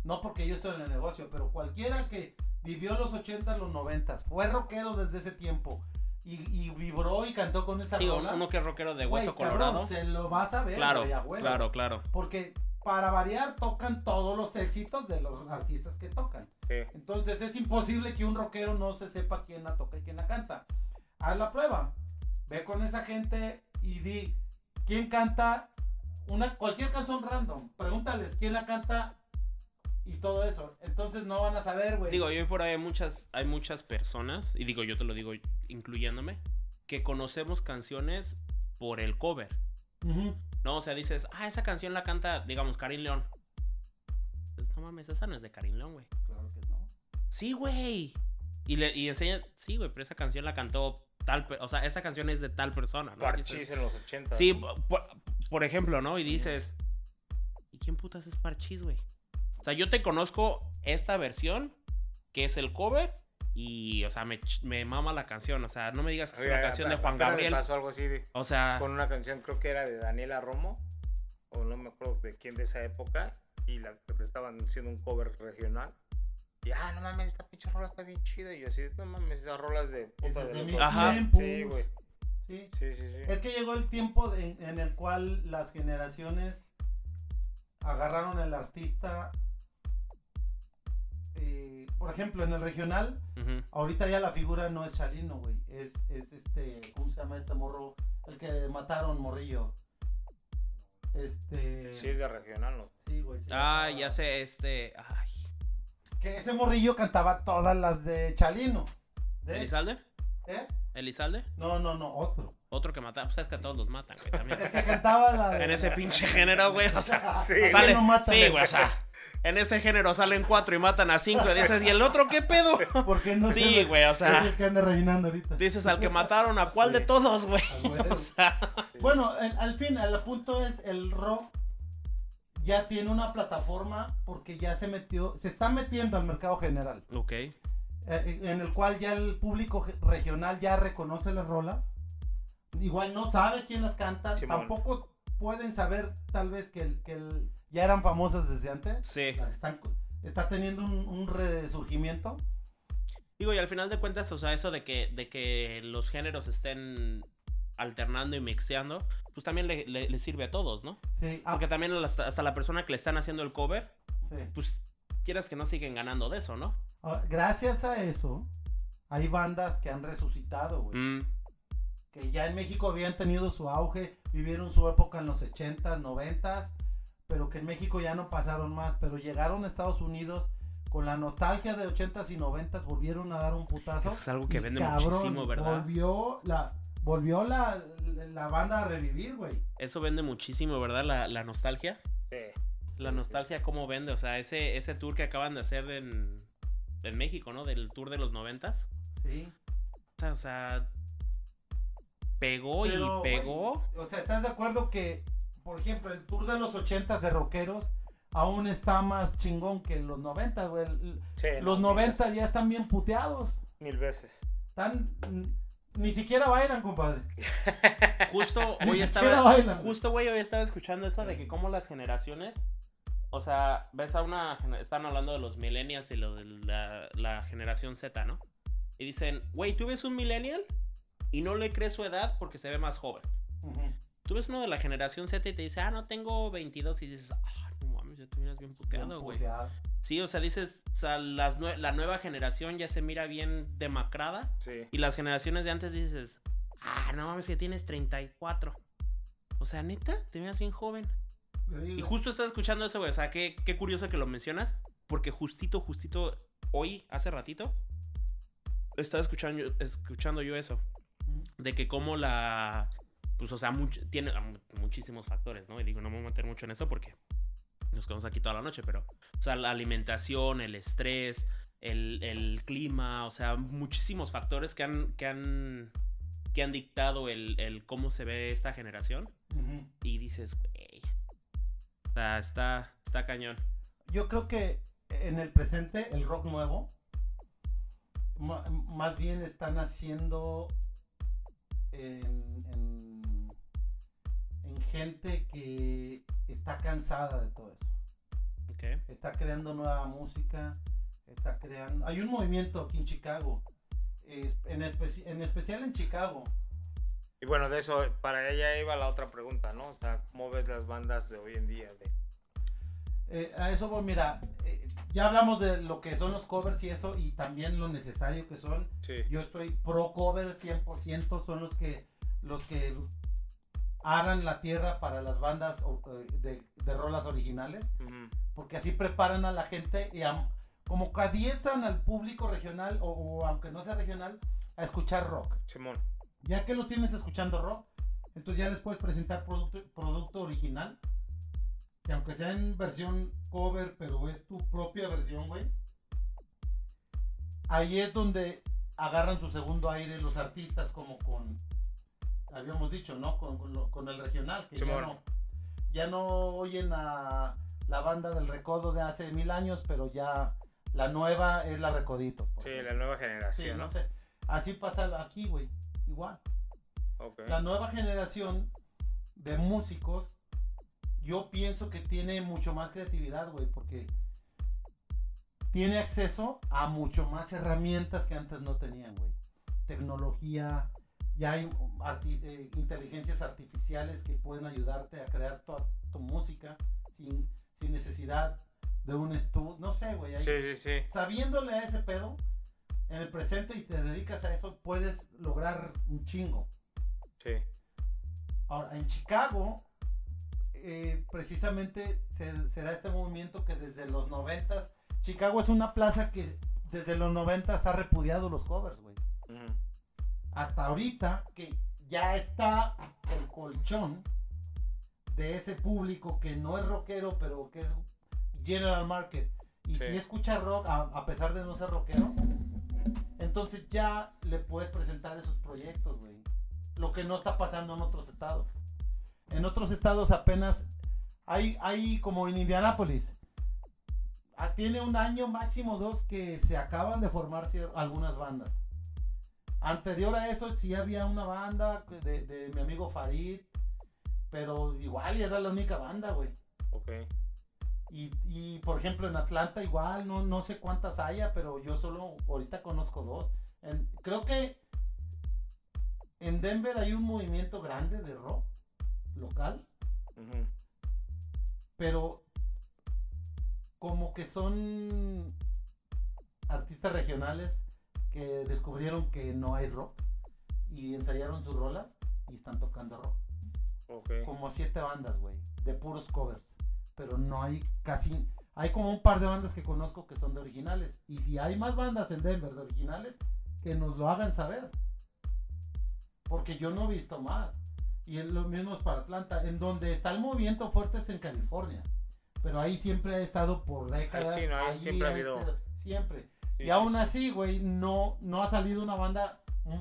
No porque yo estoy en el negocio, pero cualquiera que vivió los 80, los 90, fue rockero desde ese tiempo y, y vibró y cantó con esa Sí, rola, uno que es rockero de hueso cabrón, colorado. se lo vas a ver, Claro, a huevo. claro, claro. Porque para variar tocan todos los éxitos de los artistas que tocan. Sí. Entonces es imposible que un rockero no se sepa quién la toca y quién la canta. Haz la prueba. Ve con esa gente y di quién canta una cualquier canción random. Pregúntales quién la canta y todo eso. Entonces no van a saber, güey. Digo, yo por ahí hay muchas, hay muchas personas, y digo, yo te lo digo incluyéndome, que conocemos canciones por el cover. No, o sea, dices, ah, esa canción la canta, digamos, Karim León. Pues, no mames, esa no es de Karim León, güey. Claro que no. Sí, güey. Y, le, y enseña, sí, güey, pero esa canción la cantó tal, o sea, esa canción es de tal persona, ¿no? Parchís en los 80. Sí, por, por ejemplo, ¿no? Y dices, ¿y quién putas es Parchís, güey? O sea, yo te conozco esta versión, que es el cover, y, o sea, me, me mama la canción. O sea, no me digas que es una canción de Juan me Gabriel. pasó algo así de- O sea, con una canción, creo que era de Daniela Romo, o no me acuerdo de quién de esa época, y la le estaban haciendo un cover regional. Y ah, no mames, esta pinche rola está bien chida. Y yo así, no mames, esas rolas de puta de de los. Ajá. Sí, güey. Sí. Sí, sí, sí. Es que llegó el tiempo de- en el cual las generaciones agarraron al artista. Eh, por ejemplo, en el regional, ahorita ya la figura no es Chalino, güey. Es, es este, ¿cómo se llama este morro? El que mataron, morrillo. Este. Sí, es de regional, ¿no? Sí, güey. sí, ah, ya sé, este, ay, Que ese morrillo cantaba todas las de Chalino. ¿De? ¿Elizalde? ¿Eh? ¿Elizalde? No, no, no, otro. Otro que mata, pues es que a todos los matan, güey, también. Es que cantaba la de. En ese pinche género, güey, o sea, Sí. ¿A quién sale, no matan? sí, güey, o sea, en ese género salen cuatro y matan a cinco y dices, ¿y el otro qué pedo? ¿Por qué no Sí, se- güey, o sea. Es el que anda rellenando ahorita. Dices al que mataron, ¿a cuál de todos, güey? O sea, Sí. Bueno, el- al fin, el punto es el rock ya tiene una plataforma porque ya se metió, se está metiendo al mercado general, ok. eh, en el cual ya el público regional ya reconoce las rolas. Igual no sabe quién las canta, Simón. tampoco pueden saber tal vez que, el- que el- ya eran famosas desde antes. Sí. Las están, está teniendo un, un resurgimiento. Digo, y al final de cuentas, o sea, eso de que, de que los géneros estén alternando y mixeando, pues también le, le- le sirve a todos, ¿no? Sí, ah, Porque también hasta, hasta la persona que le están haciendo el cover, sí. pues quieras que no siguen ganando de eso, ¿no? Ahora, gracias a eso, hay bandas que han resucitado, güey. Mm, que ya en México habían tenido su auge, vivieron su época en los 80s, 90s, pero que en México ya no pasaron más, pero llegaron a Estados Unidos con la nostalgia de 80s y 90s, volvieron a dar un putazo. Eso es algo que y, vende muchísimo, ¿verdad? Volvió la volvió la, la banda a revivir, güey. eso vende muchísimo, ¿verdad? La, la nostalgia. Sí. La Sí, nostalgia, ¿cómo vende? O sea, ese, ese tour que acaban de hacer en, en México, ¿no? Del tour de los noventas. Sí. O sea, pegó Pero, y pegó. O sea, ¿estás de acuerdo que, por ejemplo, el tour de los 80s de rockeros aún está más chingón que los 90, güey? Sí, Los no, mil 90 veces. ya están bien puteados. Mil veces. Están. Ni siquiera bailan, compadre. Justo Ni hoy siquiera estaba. bailan. Justo, güey, hoy estaba escuchando eso de que como las generaciones. O sea, ves a una. Están hablando de los millennials y lo de la, la generación Z, ¿no? Y dicen, güey, tú ves un millennial y no le crees su edad porque se ve más joven. Tú ves uno de la generación Z y te dice, ah, no tengo 22 y dices, ah, no mames, ya te miras bien puteado, güey. Sí, o sea, dices, o sea, las nue- la nueva generación ya se mira bien demacrada Sí. y las generaciones de antes dices, ah, no mames, que tienes 34. O sea, neta, te miras bien joven. Y justo estás escuchando eso, güey. O sea, qué, qué curioso que lo mencionas. Porque justito, justito, hoy, hace ratito, estaba escuchando, escuchando yo eso. De que como la... Pues, o sea, much- tiene ah, mu- muchísimos factores, ¿no? Y digo, no me voy a meter mucho en eso porque nos quedamos aquí toda la noche, pero... O sea, la alimentación, el estrés, el, el clima, o sea, muchísimos factores que han, que han, que han dictado el, el cómo se ve esta generación. Y dices, güey. O sea, está, está cañón. Yo creo que en el presente el rock nuevo más bien están haciendo en, en- en gente que está cansada de todo eso. Está creando nueva música, está creando... Hay un movimiento aquí en Chicago, es- en, especi- en especial en Chicago. Y bueno, de eso, para ella iba la otra pregunta, ¿no? O sea, ¿cómo ves las bandas de hoy en día? De... Eh, a eso voy, mira, eh, ya hablamos de lo que son los covers y eso, y también lo necesario que son. Sí. Yo estoy pro cover 100%, son los que los que aran la tierra para las bandas eh, de, de rolas originales, porque así preparan a la gente y como que adiestran al público regional o, o aunque no sea regional a escuchar rock. Simón. Ya que los tienes escuchando rock, entonces ya les puedes presentar producto, producto original. Que aunque sea en versión cover, pero es tu propia versión, güey. Ahí es donde agarran su segundo aire los artistas, como con, habíamos dicho, ¿no? Con, con lo- con el regional, que ya no, ya no oyen a la banda del recodo de hace mil años, pero ya la nueva es la recodito. Sí, ejemplo. la nueva Sí, generación, no ¿no? sé. Así pasa aquí, güey. Igual. Ok. La nueva generación de músicos, yo pienso que tiene mucho más creatividad, güey, porque tiene acceso a mucho más herramientas que antes no tenían, güey. Tecnología, ya hay arti- eh, inteligencias artificiales que pueden ayudarte a crear toda tu música sin, sin necesidad de un estudio. No sé, güey. Sí, sí, sí. sabiéndole a ese pedo en el presente y te dedicas a eso, puedes lograr un chingo. Sí. Ahora, en Chicago, eh, precisamente se, se da este movimiento que desde los noventas, Chicago es una plaza que desde los noventas ha repudiado los covers, güey. Hasta ahorita que ya está el colchón de ese público que no es rockero, pero que es general market. Y Sí. si escucha rock, a, a pesar de no ser rockero, entonces ya le puedes presentar esos proyectos, güey. Lo que no está pasando en otros estados. En otros estados apenas hay, hay como en Indianápolis. ah, Tiene un año máximo dos que se acaban de formar algunas bandas. Anterior a eso sí había una banda de, de mi amigo Farid, pero igual y era la única banda, güey. Ok. Y, y, por ejemplo en Atlanta igual, no, no sé cuántas haya, pero yo solo ahorita conozco dos. En- creo que en Denver hay un movimiento grande de rock local, pero como que son artistas regionales que descubrieron que no hay rock y ensayaron sus rolas y están tocando rock. Ok. como siete bandas, güey, de puros covers. Pero no hay casi. Hay como un par de bandas que conozco que son de originales. Y si hay más bandas en Denver de originales, que nos lo hagan saber. Porque yo no he visto más. Y es lo mismo es para Atlanta. En donde está el movimiento fuerte es en California. Pero ahí siempre ha estado por décadas. sí, no, ahí siempre ha habido- Siempre. Sí, y sí, aún sí. así, güey, no, no ha salido una banda mm,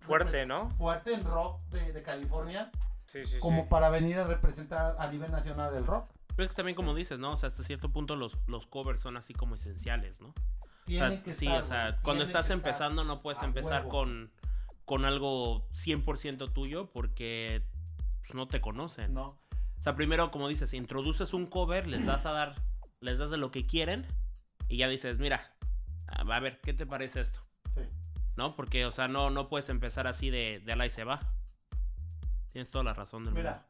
Fuerte, ¿no? fuerte en rock de, de California Sí, sí, como sí. para venir a representar a nivel nacional el rock. Pero es que también como dices, ¿no? O sea, hasta cierto punto los, los covers son así como esenciales, ¿no? O sea, Tiene que sí, estar, o sea, cuando tiene estás empezando no puedes empezar huevo. con, con algo 100% tuyo porque pues, no te conocen. No, O sea, primero, como dices, introduces un cover, les das a dar, les das de lo que quieren y ya dices, mira, a a ver, ¿qué te parece esto? sí. ¿No? Porque, o sea, no, no puedes empezar así de, de ala y se va. Tienes toda la razón del Mira,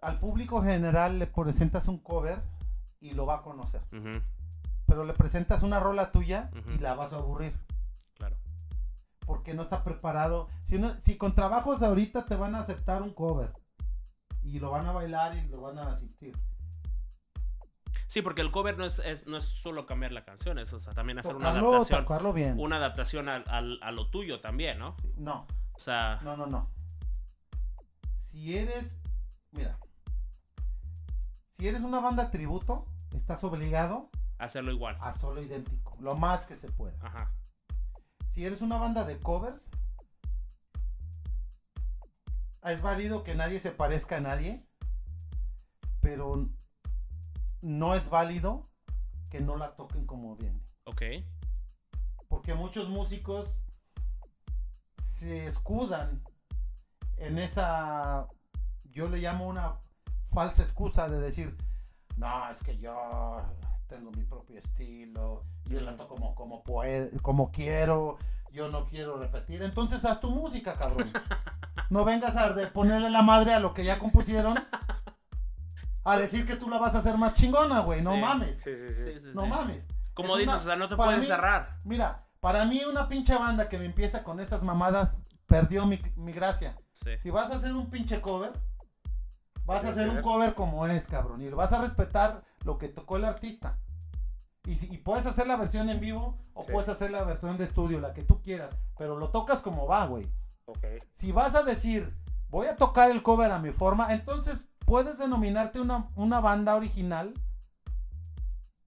al público general le presentas un cover y lo va a conocer. Pero le presentas una rola tuya y la vas a aburrir. Porque no está preparado. Si, no, si con trabajos ahorita te van a aceptar un cover. Y lo van a bailar y lo van a asistir. Sí, porque el cover no es, es- no es solo cambiar la canción, es o sea, también hacer una adaptación. bien. Una adaptación a lo tuyo también, ¿no? Sí, No, O sea, no, no, no. Si eres, mira, si eres una banda tributo, estás obligado Hacerlo igual. Hazlo idéntico, lo más que se pueda. Ajá. Si eres una banda de covers, es válido que nadie se parezca a nadie, pero no es válido que no la toquen como viene. Ok. Porque muchos músicos se escudan en esa, yo le llamo una falsa excusa de decir, no, es que yo tengo mi propio estilo, yo la toco como, como, puedo, como quiero, yo no quiero repetir. Entonces haz tu música, cabrón. No vengas a ponerle la madre a lo que ya compusieron. A decir que tú la vas a hacer más chingona, güey. No Sí. mames. Sí, sí, sí. Sí, sí, No sí. mames. Como Es dices, una- o sea, no te para puedes mí- cerrar. Mira, para mí una pinche banda que me empieza con esas mamadas perdió mi, mi gracia. Sí. Si vas a hacer un pinche cover, vas a hacer un ver. cover como es, cabrón. Y vas a respetar lo que tocó el artista. Y, si, y puedes hacer la versión en vivo o Sí. puedes hacer la versión de estudio, la que tú quieras. Pero lo tocas como va, güey. Ok. Si vas a decir, voy a tocar el cover a mi forma, entonces puedes denominarte una, una banda original.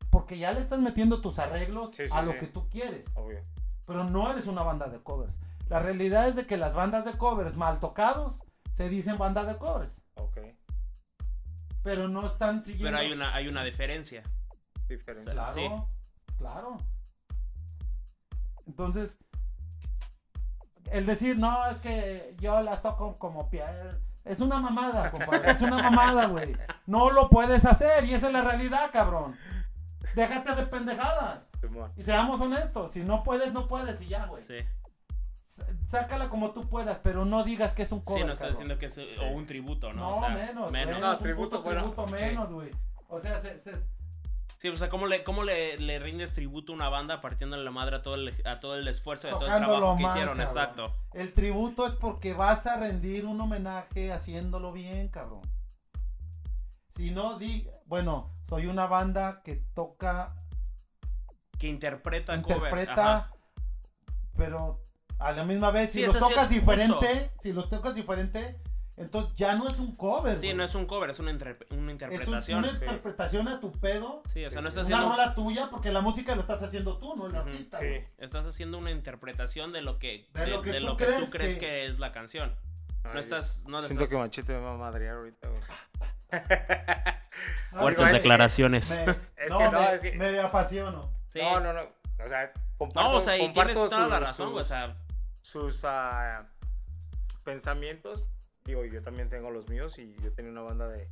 Porque ya le estás metiendo tus arreglos Sí, sí, a lo que tú quieres. Obvio. Pero no eres una banda de covers. La realidad es de que las bandas de covers mal tocados se dicen banda de covers. Pero no están siguiendo. Pero hay una, hay una diferencia. Diferente. Claro, Sí. claro. Entonces, el decir, no, es que yo las toco como Pierre. Es una mamada, compadre. Es una mamada, güey. No lo puedes hacer y esa es la realidad, cabrón. Déjate de pendejadas. Y seamos honestos. Si no puedes, no puedes y ya, güey. Sí. Sácala como tú puedas, pero no digas que es un Sí, cover. no estás diciendo que es o un tributo, ¿no? No, O sea, menos, menos. No, un tributo, puto bueno, tributo sí. menos, güey. O sea, se- se, Sí, o sea, ¿cómo le, cómo le, le rindes tributo a una banda partiéndole la madre a todo el, a todo el esfuerzo y a todo el trabajo que mal, hicieron? cabrón. Exacto. El tributo es porque vas a rendir un homenaje haciéndolo bien, cabrón. Si no, di, bueno, soy una banda que toca, Que interpreta, cover. interpreta, pero a la misma vez, si Sí, los tocas siendo diferente, si los tocas diferente, entonces ya no es un cover. Sí, güey. no es un cover, es una, interpre- una Es un- interpretación. una sí. interpretación a tu pedo. Sí, o sea, Sí, no sí. estás Una haciendo, rola tuya porque la música la estás haciendo tú, no el Ujú, artista. Sí. güey. estás haciendo una interpretación de lo que, De lo que de tú lo que crees tú crees que- que... es la canción. No Ay, estás, no Siento estás- que Machete me va a madrear ahorita, güey. Fuertes Digo, es- declaraciones. Me, Es no, que no, me, es que- me apasiono. Sí. No, no, no. O sea, comparto, No, o sea, y comparto tienes toda la razón, güey, o sea, sus ah, pensamientos. Digo, yo también tengo los míos y yo tenía una banda de,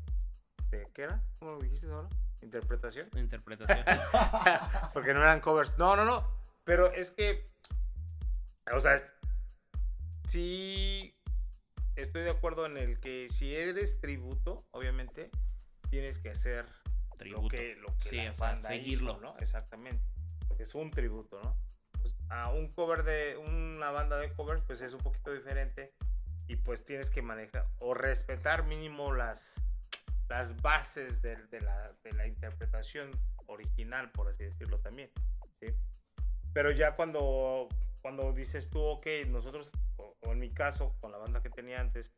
de ¿qué era? ¿Cómo lo dijiste ahora? Interpretación. interpretación. Porque no eran covers. No, no, no. Pero es que, o sea, sí estoy de acuerdo en el que si eres tributo, obviamente, tienes que hacer Tributo. lo que, lo que Sí, la o sea, banda seguirlo. hizo, ¿no? Exactamente. Porque es un tributo, ¿no? Pues, a un cover de una banda de covers, pues es un poquito diferente y pues tienes que manejar o respetar mínimo las, las bases de, de la, de la interpretación original, por así decirlo también, ¿sí? Pero ya cuando, cuando dices tú, ok, nosotros, o, o en mi caso, con la banda que tenía antes,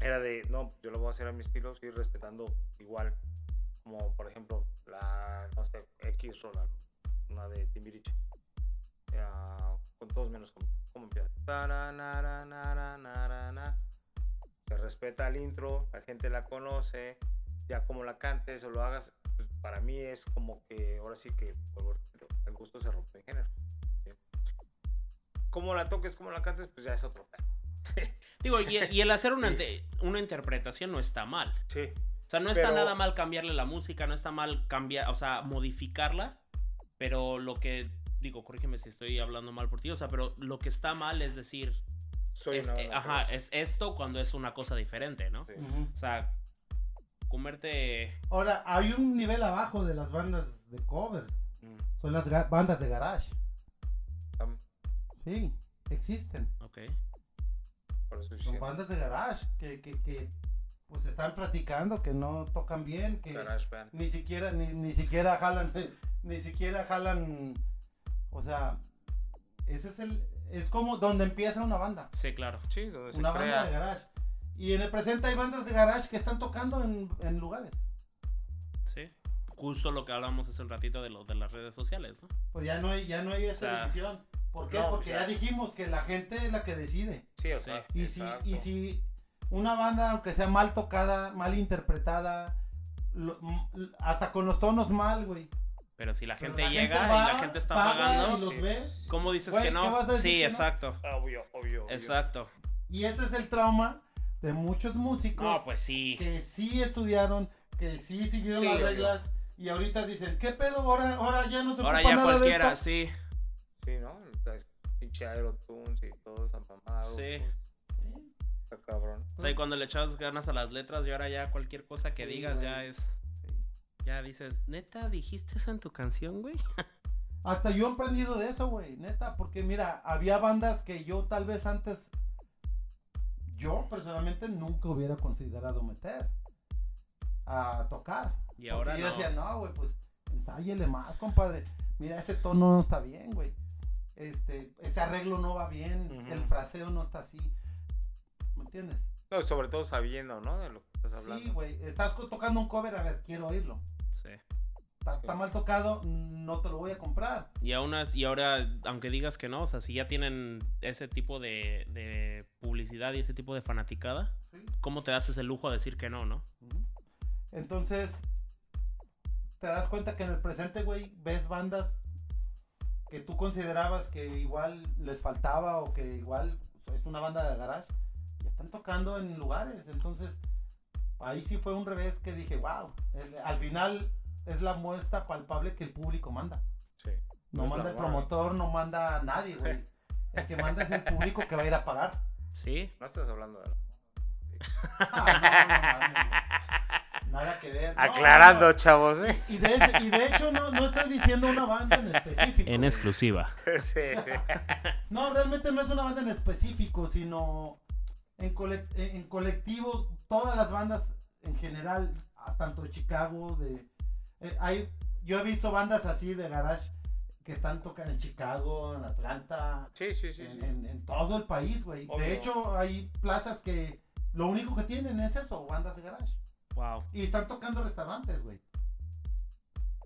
era de, no, yo lo voy a hacer a mi estilo, sí, respetando igual, como por ejemplo, la, no sé, X rola, una de Timbiriche, Ah, con todos menos como, como empieza. Se respeta el intro, la gente la conoce, ya como la cantes o lo hagas, pues, para mí es como que ahora sí que el gusto se rompe en género. ¿sí? Como la toques, como la cantes, pues ya es otro pedo. Digo, y el, y el hacer una, inte- una interpretación no está mal. Sí, O sea, no está Pero- nada mal cambiarle la música, no está mal cambiar, o sea, modificarla, pero lo que, digo, corrígeme si estoy hablando mal por ti, o sea, pero lo que está mal es decir, soy es, una eh, ajá, es esto cuando es una cosa diferente, ¿no? Sí. O sea, comerte... Ahora, hay un nivel abajo de las bandas de covers. Mm, Son las ga- bandas de garage. Sí, existen. Ok. por eso Son bandas de garage que, que, que pues están practicando, que no tocan bien, que ni siquiera, ni, ni siquiera jalan, ni siquiera jalan, o sea, ese es el, es como donde empieza una banda, Sí, claro. Sí, donde se una banda de garage. Y en el presente hay bandas de garage que están tocando en, en lugares. Sí. Justo lo que hablábamos hace un ratito de, lo, de las redes sociales, ¿no? Pues ya no hay, ya no hay esa O sea, división. ¿Por qué? no, Porque ya dijimos que la gente es la que decide. Sí, o Sí. sea, Y si, y si una banda, aunque sea mal tocada, mal interpretada, lo- hasta con los tonos mal, güey. Pero si la gente la llega gente va, y la gente está paga pagando, Y los sí. ve. ¿cómo dices Güey, que ¿qué no? vas a decir Sí, no? exacto. Obvio, obvio, obvio. Exacto. Y ese es el trauma de muchos músicos No, pues sí. que sí estudiaron, que sí siguieron Sí, las obvio. reglas. Y ahorita dicen, ¿qué pedo? Ahora, ahora ya no se Ahora ocupa ya nada de cualquiera, esto. sí. Sí, ¿no? Entonces, pinche Aerotunes y todo esa mamada. Sí. Está cabrón. O sea, y cuando le echabas ganas a las letras y ahora ya cualquier cosa que Sí, digas ya es... Ya dices, ¿neta dijiste eso en tu canción, güey? Hasta yo he aprendido de eso, güey, neta, porque mira, había bandas que yo tal vez antes, yo personalmente nunca hubiera considerado meter a tocar. Y ahora Porque yo no. decía, no, güey, pues ensáyele más, compadre. Mira, ese tono no está bien, güey. Este, ese arreglo no va bien, el fraseo no está así. ¿Me entiendes? No, sobre todo sabiendo, ¿no? De lo que estás hablando. Sí, güey. Estás tocando un cover, a ver, quiero oírlo. Sí. Está, está mal tocado, no te lo voy a comprar. Y aún así- y ahora, aunque digas que no, o sea, si ya tienen ese tipo de, de publicidad y ese tipo de fanaticada, ¿sí? ¿cómo te haces el lujo de decir que no, no? Entonces, te das cuenta que en el presente, güey, ves bandas que tú considerabas que igual les faltaba o que igual es una banda de garage y están tocando en lugares. Entonces, ahí sí fue un revés que dije, wow, el- al final es la muestra palpable que el público manda. Sí. No es manda el promotor, no manda nadie, güey. El que manda es el público que va a ir a pagar. ¿Sí? No estás hablando de la... Ah, no, no. Nada que ver. Aclarando, no. chavos, ¿eh? Y de, ese- y de hecho no, no estoy diciendo una banda en específico. En güey. exclusiva. sí. No, realmente no es una banda en específico, sino en, colec- en colectivo, todas las bandas en general, tanto de Chicago, de... eh, hay, yo he visto bandas así de garage que están tocando en Chicago, en Atlanta, Sí, sí, sí. en, sí. en- en todo el país, güey. De hecho, hay plazas que lo único que tienen es eso, bandas de garage. Wow. Y están tocando restaurantes, güey.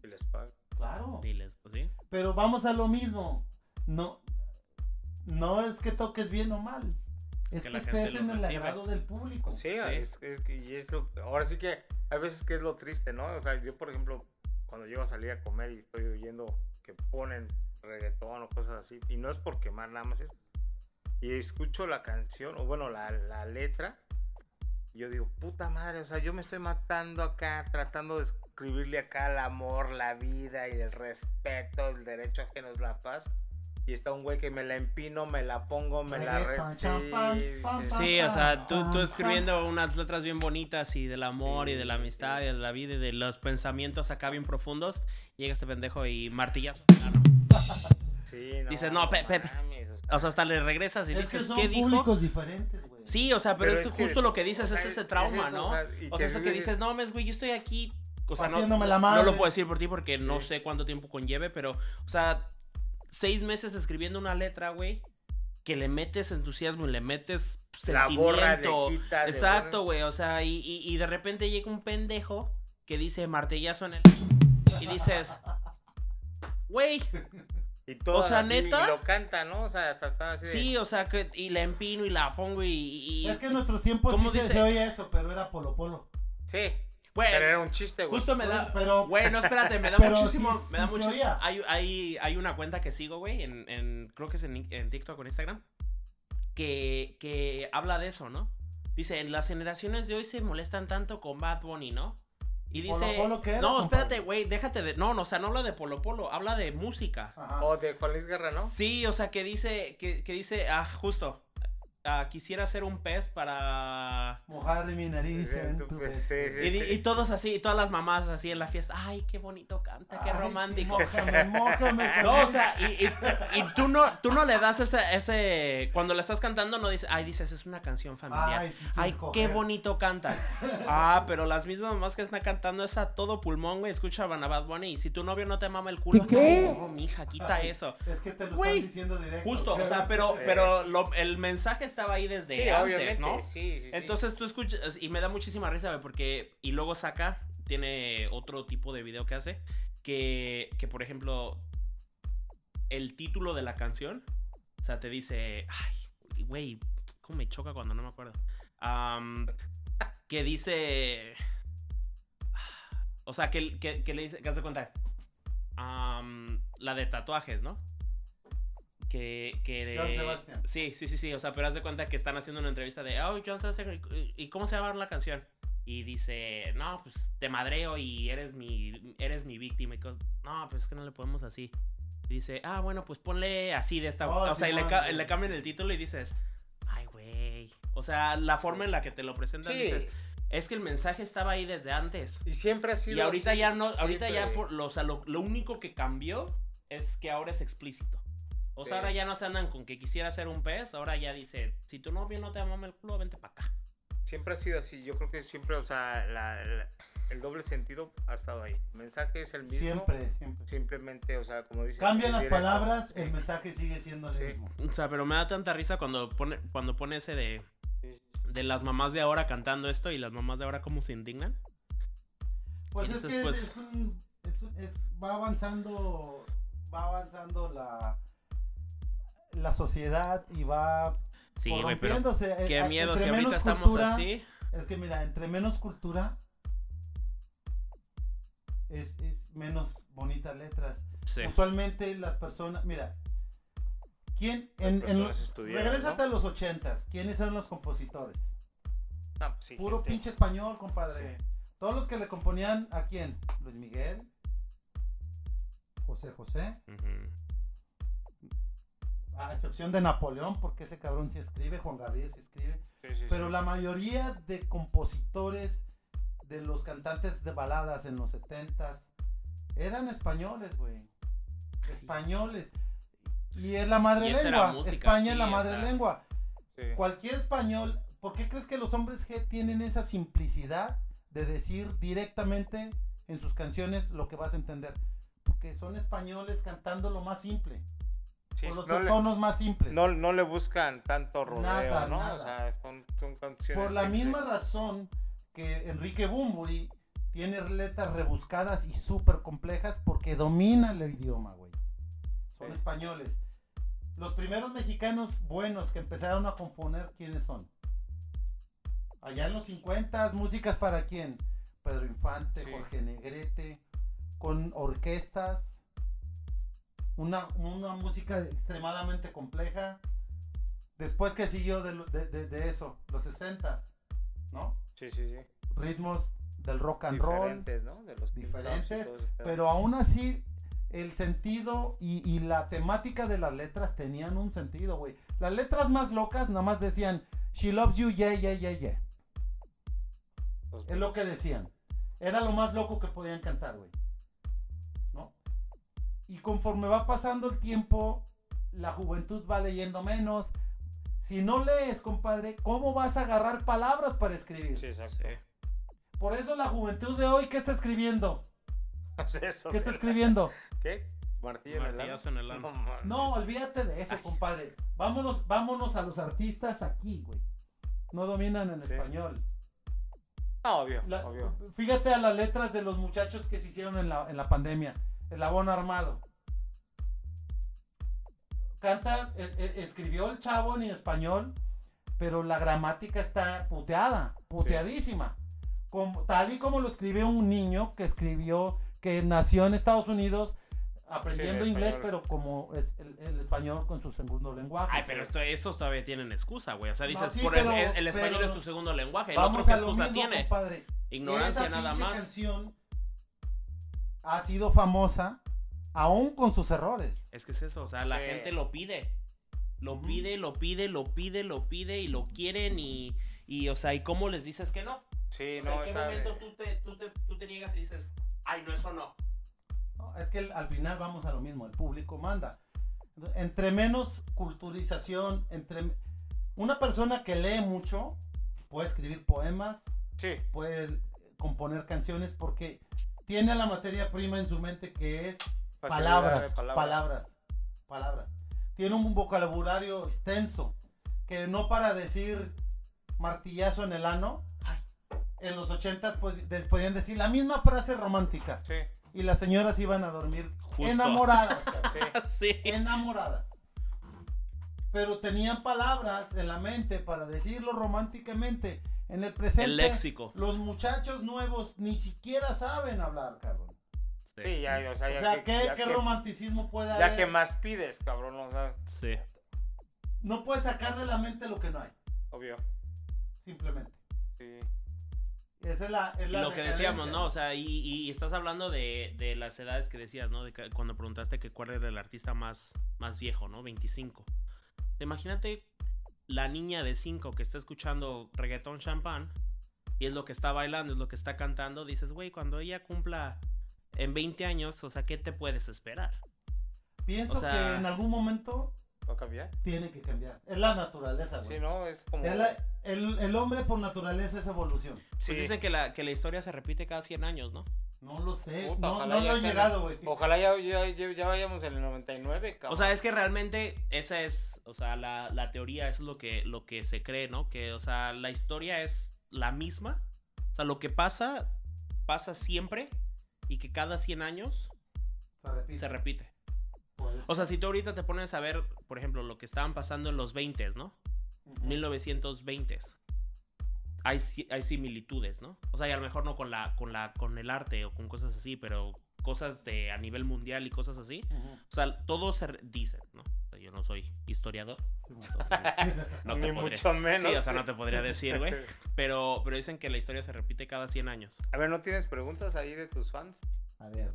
Y les pagan. Claro. Diles, pues sí. Pero vamos a lo mismo. No, no es que toques bien o mal. Es Es, que que, la gente estés lo en el agrado del público. Sí, Sí. Es, es que- y es lo- ahora sí que hay veces que es lo triste, ¿no? O sea, yo, por ejemplo, cuando llego a salir a comer y estoy oyendo que ponen reggaetón o cosas así, y no es por quemar nada más eso, y escucho la canción, o bueno, la, la letra, y yo digo, puta madre, o sea, yo me estoy matando acá, tratando de escribirle acá el amor, la vida y el respeto, el derecho ajeno es la paz. Y está un güey que me la empino, me la pongo, me la re... sí, sí, Sí, o sea, tú, tú escribiendo unas letras bien bonitas y del amor y de la Sí, amistad sí. y de la vida y de los pensamientos acá bien profundos, llega este pendejo y martillazo. Sí, no, Dices, no, pe- pe- mames, O sea, hasta le regresas y Es que dices, son ¿qué dijo? públicos diferentes, güey. Sí, o sea, pero, Pero es, es que, justo lo que dices, o es sea, ese es trauma, eso, ¿no? o sea, O que sea, eso que dices- no, mes, güey, yo estoy aquí. O sea, no, la no madre. lo puedo decir por ti porque no Sí. sé cuánto tiempo conlleve, pero, o sea, seis meses escribiendo una letra, güey, que le metes entusiasmo y le metes La borra, le sentimiento. quitas, Exacto, güey, o sea, y, y- y de repente llega un pendejo que dice martillazo en el... Y dices, güey, Y todo sea, así, ¿neta? Y lo canta, ¿no? O sea, hasta está así de... sí, o sea, que y la empino y la pongo y... y- Es que en nuestros tiempos sí ¿Cómo se, dice? se oye eso, pero era polo polo. Sí, güey, pero era un chiste, güey. justo me da... Pero, Güey, no, espérate, me da Pero muchísimo. sí- me da sí mucho. Hay, hay, hay una cuenta que sigo, güey, en, en- creo que es en, en TikTok o en Instagram, que, que habla de eso, ¿no? Dice, en las generaciones de hoy se molestan tanto con Bad Bunny, ¿no? Y ¿Polo dice, Polo qué era, no, espérate, güey, déjate de, no, no, o sea, no habla de Polo Polo, habla de música. Ajá. O de Juan Luis Guerra, ¿no? Sí, o sea, que dice, que, que dice, ah, justo, ah, quisiera ser un pez para... Mojar mi nariz en tu sí, sí. Y, todos así, y todas las mamás así en la fiesta, ay, qué bonito canta, qué Ay, sí, romántico. mójame, mójame. No, o sea, y, y- y tú no, tú no le das ese, ese, cuando le estás cantando no dices, ay, dices, es una canción familiar. Ay, sí, Ay, quiero qué coger. bonito canta. Ah, pero las mismas mamás que están cantando es a todo pulmón, güey, escuchaban a Bad Bunny y si tu novio no te mama el culo, ¿Qué? no, mija, quita Ay, eso. Es que te lo Güey, están diciendo directo. Justo, o sea, pero, pero lo- el mensaje estaba ahí desde Sí, antes, obviamente, ¿no? sí, sí, sí. Entonces tú escuchas, y me da muchísima risa, güey, porque, y luego saca, tiene otro tipo de video que hace. Que, que, por ejemplo, el título de la canción, o sea, te dice, ay, güey, cómo me choca cuando no me acuerdo. Que dice, o sea, que, que, que le dice, que haz de cuenta, am, la de tatuajes, ¿no? Que, que de... Joan Sebastián. Sí, sí, sí, sí, o sea, pero haz de cuenta que están haciendo una entrevista de, oh, John Sebastian, ¿y- ¿y cómo se llama la canción? Y dice, no, pues te madreo y eres mi, eres mi víctima. Y no, pues es que no le podemos así. Y dice, ah, bueno, pues ponle así de esta. Oh, o sea, y le, ca- le cambian el título y dices, ay, güey. O sea, la forma en la que te lo presentan, Sí. dices, es que el mensaje estaba ahí desde antes. Y siempre ha sido Y ahorita así, ya no, ahorita ya por, lo, o sea, lo, lo único que cambió es que ahora es explícito. O sea, ahora ya no se andan con que quisiera ser un pez, ahora ya dice, si tu novio no te mama el culo, vente para acá. Siempre ha sido así. Yo creo que siempre, o sea, la- la- el doble sentido ha estado ahí. El mensaje es el mismo. Siempre, siempre. Simplemente, o sea, como dice. Cambian las directo. palabras, Sí. el mensaje sigue siendo el Sí. mismo. O sea, pero me da tanta risa cuando pone, cuando pone ese de, Sí, de las mamás de ahora cantando esto y las mamás de ahora cómo se indignan. Pues Y es dices, que es- pues- es, un, es un- es- va avanzando, va avanzando la, la sociedad y va Sí, pero qué eh, miedo entre si ahorita menos estamos cultura- así. Es que mira, entre menos cultura es, es menos bonitas letras. Sí. Usualmente las personas, mira, ¿quién Las en, en regrésate ¿no? a los ochentas? ¿Quiénes eran los compositores? Ah, sí, Puro gente. pinche español, compadre. Todos los que le componían a quién? Luis Miguel, José José. A excepción de Napoleón, porque ese cabrón sí escribe, Juan Gabriel sí escribe. Sí, sí, Pero sí. la mayoría de compositores de los cantantes de baladas en los 70s eran españoles, güey. Españoles. Y es la madre lengua. música, España es la madre lengua. Sí. Cualquier español, ¿por qué crees que los hombres G tienen esa simplicidad de decir directamente en sus canciones lo que vas a entender? Porque son españoles cantando lo más simple, Sí, con los no, le, tonos más simples. no, no le buscan tanto rodeo, Nada, ¿no? nada. O sea, son, son canciones. Por la simples. misma razón que Enrique Bumburi tiene letras rebuscadas y súper complejas porque domina el idioma, güey. Son Sí. españoles. Los primeros mexicanos buenos que empezaron a componer, ¿quiénes son? Allá en los 50, músicas para quién? Pedro Infante, Sí. Jorge Negrete, con orquestas, una, una música extremadamente compleja. Después que siguió de, de- de- de eso, los 60, ¿no? Sí, sí, sí. Ritmos del rock and roll, Diferentes, ¿no? De los diferentes, pero aún así el sentido y, y la temática de las letras tenían un sentido, güey. Las letras más locas nada más decían, She loves you, yeah, yeah, yeah, yeah. Los Es lo que decían. Era lo más loco que podían cantar, güey. Y conforme va pasando el tiempo, la juventud va leyendo menos. Si no lees, compadre, ¿cómo vas a agarrar palabras para escribir? Sí, exacto. Por eso la juventud de hoy, ¿qué está escribiendo? Eso ¿Qué está escribiendo? ¿Qué? Martillo en el en el ano. No, olvídate de eso, compadre. Vámonos, vámonos a los artistas aquí, güey. No dominan el Sí. español. No, obvio, La- obvio. fíjate a las letras de los muchachos que se hicieron en la, en la pandemia. Eslabón armado. Canta, e- e- escribió el chavo en español, pero la gramática está puteada, puteadísima. Como, tal y como lo escribió un niño que escribió, que nació en Estados Unidos aprendiendo Sí, inglés, pero como es el, el español con su segundo lenguaje. Ay, pero esto, estos todavía tienen excusa, güey. O sea, No, dices, sí, por el- pero- el, el español pero- es tu segundo lenguaje. El Vamos otro qué a lo excusa mismo, tiene. compadre. Ignorancia nada más. canción ha sido famosa aún con sus errores. Es que es eso, o sea, la Sí. gente lo pide. Lo pide, lo pide, lo pide, lo pide y lo quieren y, y o sea, ¿y cómo les dices que no? Sí, O sea, no, ¿en qué momento tú te, tú, te, tú te niegas y dices, ay, no, eso no? No, es que el- al final vamos a lo mismo, el público manda. Entre menos culturización, entre una persona que lee mucho puede escribir poemas, Sí, puede componer canciones porque tiene la materia prima en su mente que es palabras, palabra. palabras, palabras. Tiene un vocabulario extenso que no para decir martillazo en el ano, en los ochentas pod- podían decir la misma frase romántica Sí, y las señoras iban a dormir Justo. enamoradas. Sí. enamoradas. Pero tenían palabras en la mente para decirlo románticamente. En el presente, El léxico. los muchachos nuevos ni siquiera saben hablar, cabrón. Sí, ya, o sea, O ya, sea, que, ¿qué, ya qué que- romanticismo puede ya haber? que más pides, cabrón, o sea, Sí. No puedes sacar de la mente lo que no hay, obvio. simplemente. Sí. Esa es la, es la Lo que decíamos, ¿no? O sea, y, y estás hablando de, de las edades que decías, ¿no? De que- cuando preguntaste que cuál era el artista más, más viejo, ¿no? 25. Imagínate la niña de 5 que está escuchando reggaetón champán y es lo que está bailando, es lo que está cantando. Dices, güey, cuando ella cumpla en 20 años, o sea, ¿qué te puedes esperar? Pienso o sea- que en algún momento ¿Va a cambiar? tiene que cambiar. Es la naturaleza, güey. Sí, no, es como... Es la- el, el hombre por naturaleza es evolución. Sí. Pues dicen que la, que la historia se repite cada 100 años, ¿no? No lo sé. Puta, no lo he llegado, güey. Ojalá ya, ya, ya- ya vayamos en el 99, cabrón. O sea, es que realmente esa es, o sea, la, la teoría es lo que, lo que se cree, ¿no? Que, o sea, la historia es la misma. O sea, lo que pasa, pasa siempre y que cada 100 años Se repite. se repite. O sea, si tú ahorita te pones a ver, por ejemplo, lo que estaban pasando en los 20, ¿no? ser. Ujú. 1920. Hay, si- hay similitudes, ¿no? O sea, y a lo mejor no con la, con la, con el arte o con cosas así, pero cosas de a nivel mundial y cosas así. O sea, todo se re- dice, ¿no? O sea, yo no soy historiador. Sí, güey. entonces no te Ni mucho menos. Sí, o sea, no te podría decir, güey. Pero, pero dicen que la historia se repite cada 100 años. A ver, ¿no tienes preguntas ahí de tus fans? A ver.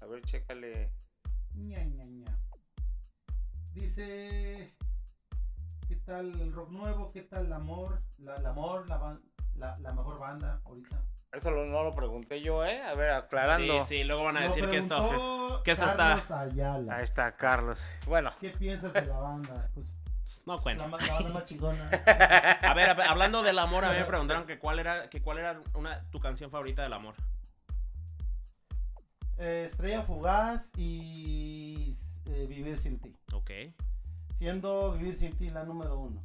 A ver, chécale. Ña, Ña, Ña. Dice. ¿Qué tal el rock nuevo? ¿Qué tal el amor? La, el amor, la, la, la mejor banda ahorita. Eso lo- no lo pregunté yo, ¿eh? A ver, aclarando. Sí, sí, luego van a Lo decir que esto... que esto está- Carlos Ayala. Ahí está, Carlos. Bueno, ¿Qué piensas de la banda? Pues No la, cuenta. ma- la banda más chingona. A ver, a ver, hablando del amor, a mí me preguntaron que cuál era, que cuál era una, tu canción favorita del amor. Eh, Estrella Fugaz y eh, Vivir sin ti. Ok, Siendo Vivir sin ti la número uno.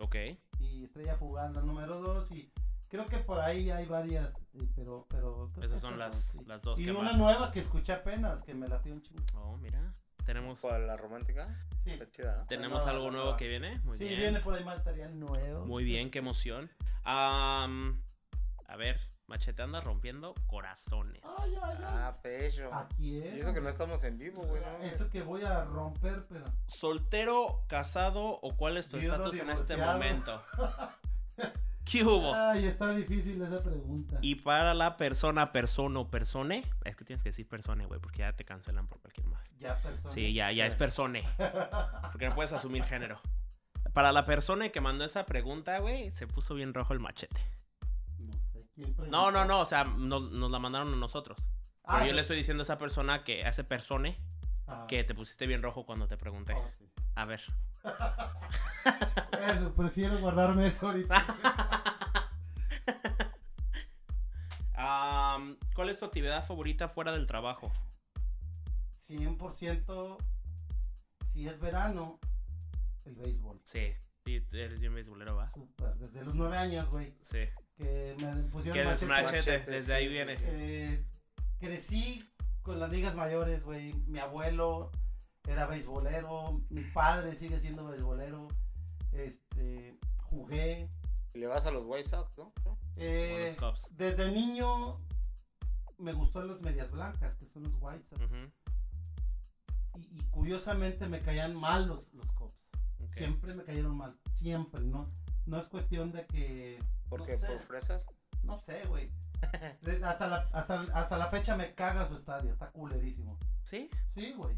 ok. Y Estrella Fugaz la número dos. Y creo que por ahí hay varias. eh, pero, pero Esas son las, sí. las dos Y que una más. nueva que escuché apenas, que me latió un chingo. Oh, mira. Tenemos, ¿cuál, la romántica? Sí, Está chida, ¿no? tenemos no, algo no, nuevo no. que viene. Muy sí bien. viene por ahí material nuevo. Muy bien, qué emoción. A ver, Machete anda rompiendo corazones. Ay, ay, ay. Ah, pecho. Aquí Y es. eso que no estamos en vivo, güey. ¿no? Eso que voy a romper, pero. ¿Soltero, casado o cuál es tu estatus en este momento? ¿Qué hubo? Ay, está difícil esa pregunta. Y para la persona, persona o persone, es que tienes que decir persone, güey, porque ya te cancelan por cualquier madre. Ya persona. Sí, ya, ya es persone. Porque no puedes asumir género. Para la persona que mandó esa pregunta, güey, se puso bien rojo el machete. No. No, no, o sea, nos, nos la mandaron a nosotros. Pero Ah, yo sí. le estoy diciendo a esa persona que, a ese persone, Ah. que te pusiste bien rojo cuando te pregunté. Oh, sí. A ver. Bueno, prefiero guardarme eso ahorita. ¿Cuál es tu actividad favorita fuera del trabajo? 100% si es verano, el béisbol. Sí, sí, eres bien beisbolero, ¿va? Súper. Desde los nueve años, güey, Sí. Que me pusieron Que machete. machete, desde ahí viene. Eh, crecí con las ligas mayores, güey. Mi abuelo era beisbolero, mi padre sigue siendo beisbolero. Este, jugué. Y le vas a los White Sox, ¿no? Eh, los Cubs. desde niño me gustó los medias blancas, que son los White Sox. Y, y curiosamente me caían mal los, los Cubs. Siempre me cayeron mal. Siempre, ¿no? No es cuestión de que. ¿Por no qué? sé, ¿Por fresas? No sé, güey. Hasta, la, hasta, hasta la fecha me caga su estadio. Está culerísimo. ¿Sí? Sí, güey.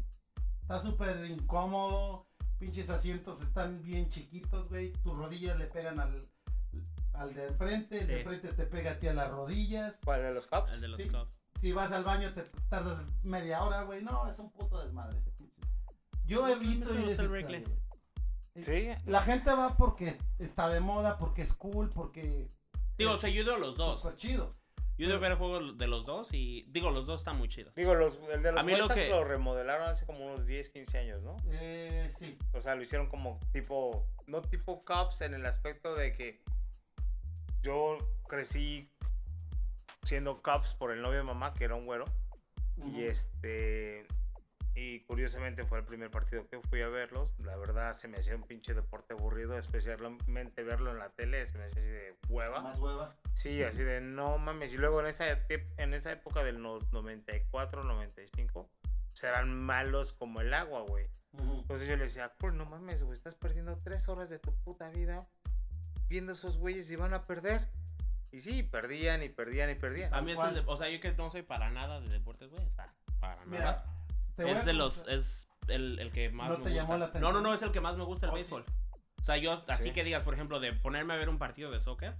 Está súper incómodo. Pinches asientos están bien chiquitos, güey. Tus rodillas le pegan al, al de frente. El de Sí. frente te pega a ti a las rodillas. ¿Cuál de los Cubs? El de los Sí. Cubs. Si vas al baño te tardas media hora, güey. No, es un puto desmadre ese pinche. Yo evito me Sí. La gente va porque está de moda, porque es cool, porque. Digo, he ido a los dos. súper chido. Yo a ver juegos de los dos y digo, los dos están muy chidos. Digo, los, el de los A mí lo que- lo remodelaron hace como unos 10, 15 años, ¿no? Eh, sí. O sea, lo hicieron como tipo, no tipo Cubs en el aspecto de que yo crecí siendo Cubs por el novio de mamá, que era un güero. Y este. Y curiosamente fue el primer partido que fui a verlos. La verdad se me hacía un pinche deporte aburrido, especialmente verlo en la tele, se me hacía así de hueva. Más hueva. Sí, así de no mames. Y luego en esa, en esa época de los 94, 95, pues eran malos como el agua, güey. Entonces yo le decía, pues no mames, güey, estás perdiendo tres horas de tu puta vida viendo esos güeyes y van a perder. Y sí, perdían y perdían y perdían. A mí es el de- o sea, yo que no soy para nada de deportes, güey, o sea, para Mira, nada. Te Es de los, es el, el que más ¿No me te gusta. llamó la No, no, atención? no, es el que más me gusta el Oh, sí. béisbol. O sea, yo, así Sí. que digas, por ejemplo, de ponerme a ver un partido de soccer,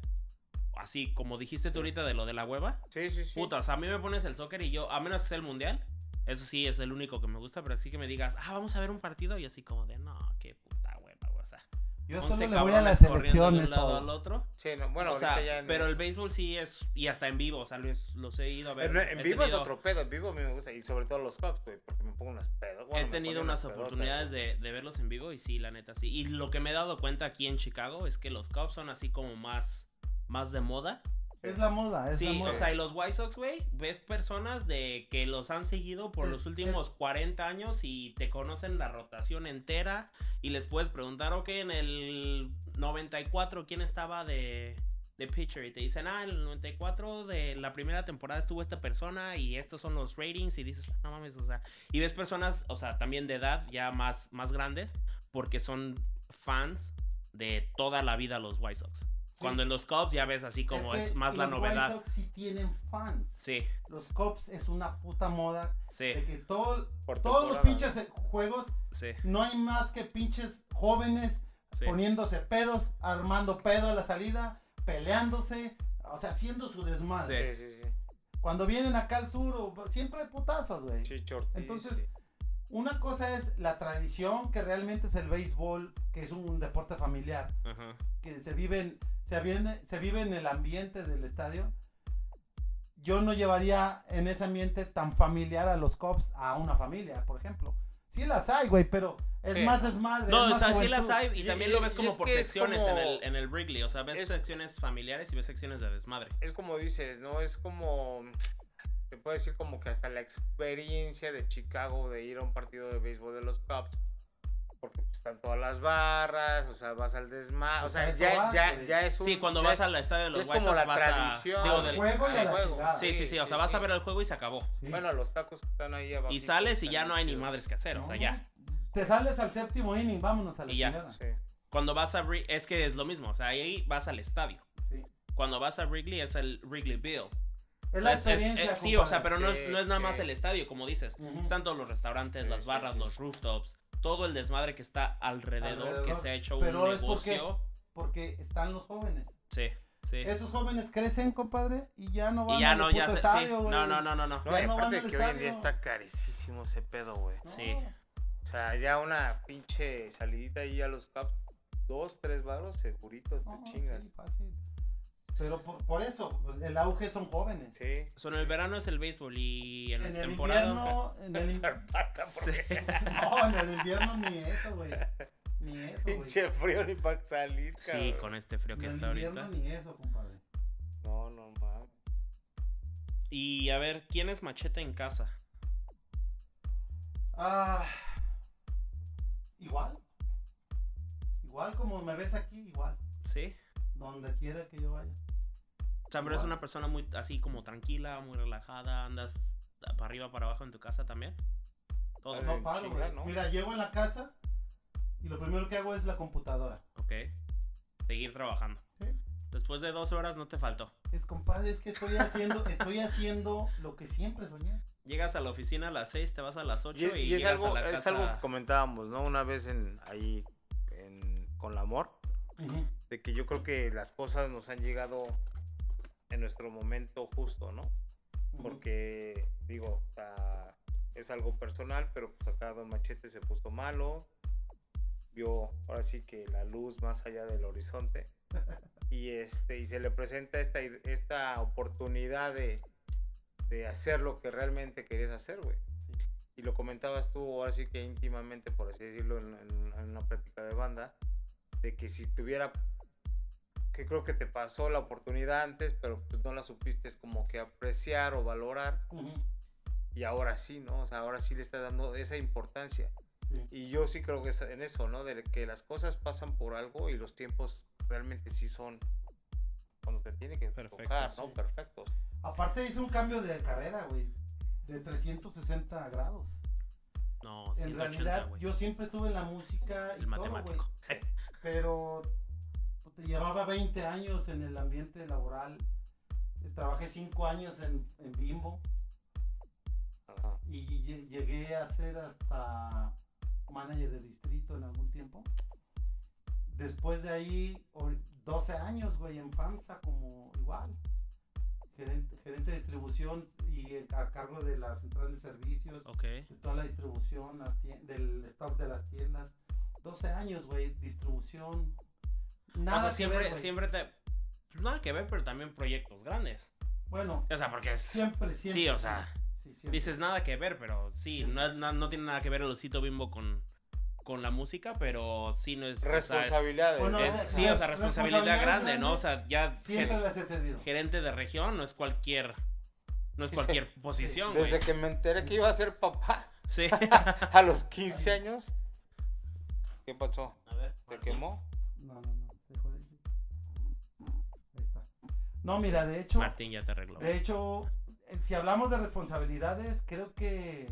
así como dijiste tú ahorita de lo de la hueva, Sí, sí, sí. puta, o sea, a mí me pones el soccer y yo, a menos que sea el mundial, eso sí es el único que me gusta, pero así que me digas, ah, vamos a ver un partido, y así como de, no, qué puta hueva, güey, o sea. Yo 11 solo le voy a la corriendo de selección, un es lado al todo. otro. Sí, no, bueno, o ahorita sea, ya. en- pero el béisbol sí es, y hasta en vivo, o sea, los, los he ido a ver. En, vivo es tenido- otro pedo, en vivo a mí me gusta, y sobre todo los Cubs, güey, porque me pongo unas pedos. bueno, he tenido unas oportunidades de, de verlos en vivo y sí, la neta, sí. Y lo que me he dado cuenta aquí en Chicago es que los Cubs son así como más, más de moda. Es la moda, es la Sí, moda. o sea, y los White Sox, güey, ves personas de que los han seguido por Es- los últimos 40 años y te conocen la rotación entera y les puedes preguntar, ok, en el 94, ¿quién estaba de, de pitcher? Y te dicen, ah, en el 94 de la primera temporada estuvo esta persona y estos son los ratings y dices, "Ah, no mames, o sea, y ves personas, o sea, también de edad ya más, más grandes porque son fans de toda la vida los White Sox. Cuando en los Cubs ya ves así como es, que más la los novedad. White Sox sí tienen fans. Sí, Los Cubs es una puta moda sí, de que todo, Por todos los pinches eh, juegos sí, no hay más que pinches jóvenes sí. poniéndose pedos, armando pedo a la salida, peleándose, o sea, haciendo su desmadre. Sí, sí, sí. Cuando vienen acá al sur, o- siempre hay putazos, güey. Entonces, sí. Una cosa es la tradición, que realmente es el béisbol, que es un deporte familiar, Ajá. que se vive en, se vive, se vive en el ambiente del estadio. Yo no llevaría en ese ambiente tan familiar a los Cubs a una familia, por ejemplo. Sí las hay, güey, pero es Sí. más desmadre. No, es o más sea, sí juventud. las hay y Y- también y- lo ves como por secciones como- en, el, en el Wrigley. O sea, ves es- secciones familiares y ves secciones de desmadre. Es como dices, ¿no? Es como. Te puedo decir como que hasta la experiencia de Chicago de ir a un partido de béisbol de los Cubs. Porque pues, están todas las barras, o sea, vas al desmadre. O Pues sea, a ya, vas, ya, ya es un. Sí, cuando vas es- al estadio de los White como la vas a... tradición. digo, Al del- juego y a la juego. chingada. Sí, sí, sí, o sea, vas a ver el juego y se acabó. Sí. Bueno, los tacos que están ahí abajo. Y sales y ya no hay ni madres que hacer, o sea, ya. Te sales al séptimo inning, vámonos a la Y ya. chingada. Sí. Cuando vas a... Es que es lo mismo, o sea, ahí vas al estadio. Sí. Cuando vas a Wrigley es el Wrigley Bill. Es la sea, es- es- experiencia. sí, o sea, pero no es, no es nada más el estadio, como dices. Están todos los restaurantes, Sí, las sí, barras, sí. los rooftops, todo el desmadre que está alrededor, que se ha hecho pero un es porque- negocio. Porque están los jóvenes. Sí, sí. Esos jóvenes crecen, compadre, y ya no van Y ya al no, puto ya se, sí. estadio, güey. No, no, no, no, no. No, y aparte de que hoy en día estadio. está carísimo ese pedo, güey. No. Sí. O sea, ya una pinche salidita ahí a los Cubs, dos, tres varos, seguritos No, te chingas. sí, fácil. Pero por, por eso, pues, el auge son jóvenes. Sí. Son el verano es el béisbol y en, En la el temporada. invierno, en el, in- Echar pata Sí. no, en el invierno ni eso, güey. Ni eso, güey. pinche frío ni para salir, cabrón. Sí, con este frío En que el está invierno ahorita. ni eso, compadre. No, no mames. Y a ver, ¿quién es machete en casa? Ah, igual. Igual como me ves aquí, igual. Sí. Donde quiera que yo vaya. O sea, pero es Igual. una persona muy así como tranquila, muy relajada, andas para arriba, para abajo en tu casa también. Todo. No paro, chinga, güey. ¿no? Mira, llego en la casa y lo primero que hago es la computadora. Ok. Seguir trabajando. Sí. Después de dos horas no te faltó. Es compadre, es que estoy haciendo, estoy haciendo lo que siempre soñé. Llegas a la oficina a las 6, te vas a las 8 Y, y, y es llegas algo, a la es casa. algo que comentábamos, ¿no? Una vez en ahí en, con la amor, de que yo creo que las cosas nos han llegado en nuestro momento justo, ¿no? Porque, digo, o sea, es algo personal, pero pues acá Don Machete se puso malo, vio ahora sí que la luz más allá del horizonte, y, este, y se le presenta esta, esta oportunidad de, de hacer lo que realmente querías hacer, güey. Y lo comentabas tú, ahora sí que íntimamente, por así decirlo, en, en- en una práctica de banda, de que si tuviera que creo que te pasó la oportunidad antes, pero pues no la supiste como que apreciar o valorar. Y ahora sí, ¿no? O sea, ahora sí le está dando esa importancia. sí. Y yo sí creo que es en eso, ¿no? De que las cosas pasan por algo y los tiempos realmente sí son cuando te tiene que Perfectos, tocar, ¿no? sí. Perfectos. Aparte hice un cambio de carrera, güey. De 360 grados. No, En 180, realidad, yo siempre estuve en la música y El todo, güey. matemático. Pero llevaba 20 años en el ambiente laboral. Trabajé 5 años en, en Bimbo Ajá. y lle- llegué a ser hasta manager de distrito en algún tiempo. Después de ahí, ori- 12 años, güey, en FAMSA como igual. Gerente, gerente de distribución y a cargo de la central de servicios Ok. de toda la distribución, las del stock de las tiendas. 12 años, güey, distribución. Nada o sea, que siempre, ver, siempre te. pues, Nada que ver, pero también proyectos grandes. Bueno, O sea, porque es- siempre, siempre. Sí, o sea, sí, siempre. dices nada que ver, pero sí, no, no, no tiene nada que ver el osito bimbo con, con la música, pero sí no es. o sea, es- Responsabilidades. Bueno, es- eh, sí, o sea, responsabilidad grande, ¿no? O sea, ya Siempre ger- las he tenido. gerente de región no es cualquier. No es Sí. cualquier posición. Desde que me enteré que iba a ser papá Sí. a los 15 años. ¿Qué pasó? A ver. ¿Se quemó? No, no, no. No, mira, de hecho, Martín ya te arregló. de hecho, eh, si hablamos de responsabilidades, creo que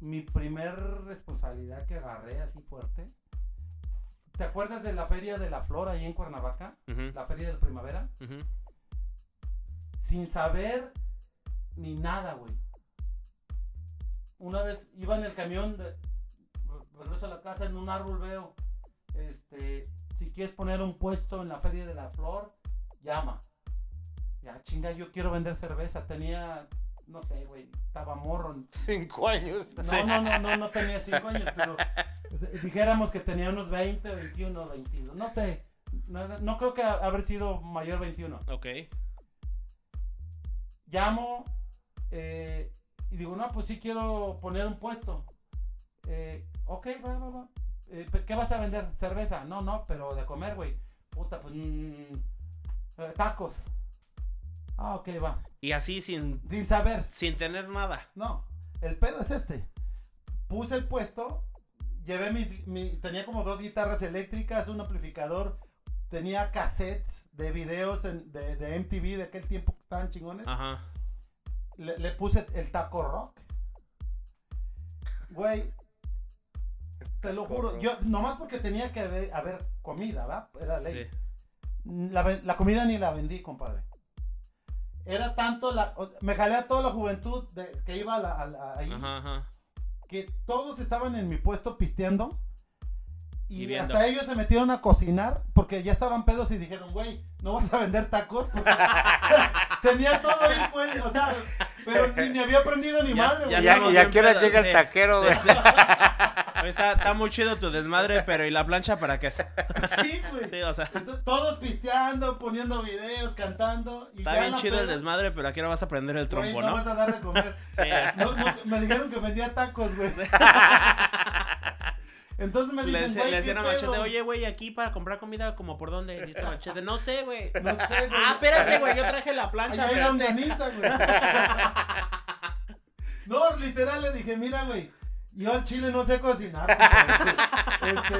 mi primer responsabilidad que agarré así fuerte. ¿Te acuerdas de la feria de la flor ahí en Cuernavaca? La feria de la primavera. sin saber ni nada, güey. Una vez iba en el camión, de, re- regreso a la casa, en un árbol veo, este, si quieres poner un puesto en la Feria de la Flor, llama. Ya, chinga, yo quiero vender cerveza. Tenía, no sé, güey, estaba morro. Cinco años. No, Sí. no, no, no, no tenía 5 años, pero dijéramos que tenía unos 20, 21, 22, no sé. No, no creo que ha- haber sido mayor 21 Ok. llamo eh, y digo, no, pues sí quiero poner un puesto. Eh, ok, va, va, va. Eh, ¿pe- ¿Qué vas a vender? ¿Cerveza? No, no, pero de comer, güey. Puta, pues mm, tacos. Ah, ok, va. Y así sin, Sin saber. sin tener nada. No, el pedo es este. Puse el puesto, llevé mis, mi- tenía como dos guitarras eléctricas, un amplificador, tenía cassettes de videos en- de, de MTV de aquel tiempo que estaban chingones. Ajá. le, le puse el taco rock. Güey, te lo juro, yo nomás porque tenía que haber, haber comida, ¿va? Era ley. Sí. La, la comida ni la vendí, compadre. Era tanto la. Me jalé a toda la juventud de- que iba a la- a la- ahí, Ajá, ajá. que todos estaban en mi puesto pisteando. Y hasta ellos se metieron a cocinar porque ya estaban pedos y dijeron, güey, no vas a vender tacos. Porque Tenía todo ahí, pues, o sea, pero ni, ni había aprendido ni Ya- madre, ya güey. Y, ya, andamos y a bien qué hora pedos, llega el taquero, güey. Sí. Está, está muy chido tu desmadre, pero ¿y la plancha para qué? Sí, Sí, güey. o sea, Entonces, Todos pisteando, poniendo videos, cantando. Y está ya bien chido el desmadre, pero aquí no vas a prender el güey, trompo, no ¿no? vas a dar de comer. Sí. No, no, me dijeron que vendía tacos, güey. Entonces me Le, dicen, le güey, ¿qué decían a pedo? Machete, oye, güey, aquí para comprar comida, como por dónde? Y dice Machete, no sé, güey. No sé, güey. Ah, espérate, güey, yo traje la plancha, longaniza, güey. no, literal, le dije, mira, güey, yo al chile no sé cocinar. Este,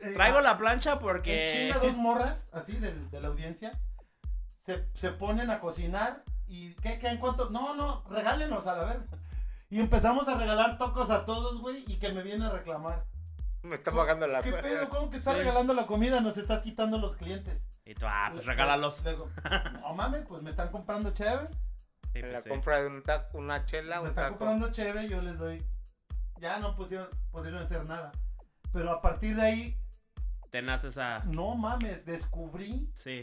eh, Traigo la plancha En porque... chinga dos morras, así, de, de la audiencia, se, se ponen a cocinar y ¿qué, qué, en cuánto? No, no, regálenos a la verga. Y empezamos a regalar tocos a todos, güey, y que me viene a reclamar. Me está pagando la ¿Qué pedo? ¿Cómo que estás Sí. regalando la comida? Nos estás quitando los clientes. Y tú, ah, pues regálalos. Le digo, no mames, pues me están comprando cheve. Sí, En la pues, sí. compra de un taco, una chela, Me un están taco. comprando cheve, yo les doy. Ya no pusieron, pudieron hacer nada. Pero a partir de ahí, Te nace esa... no mames, descubrí Sí,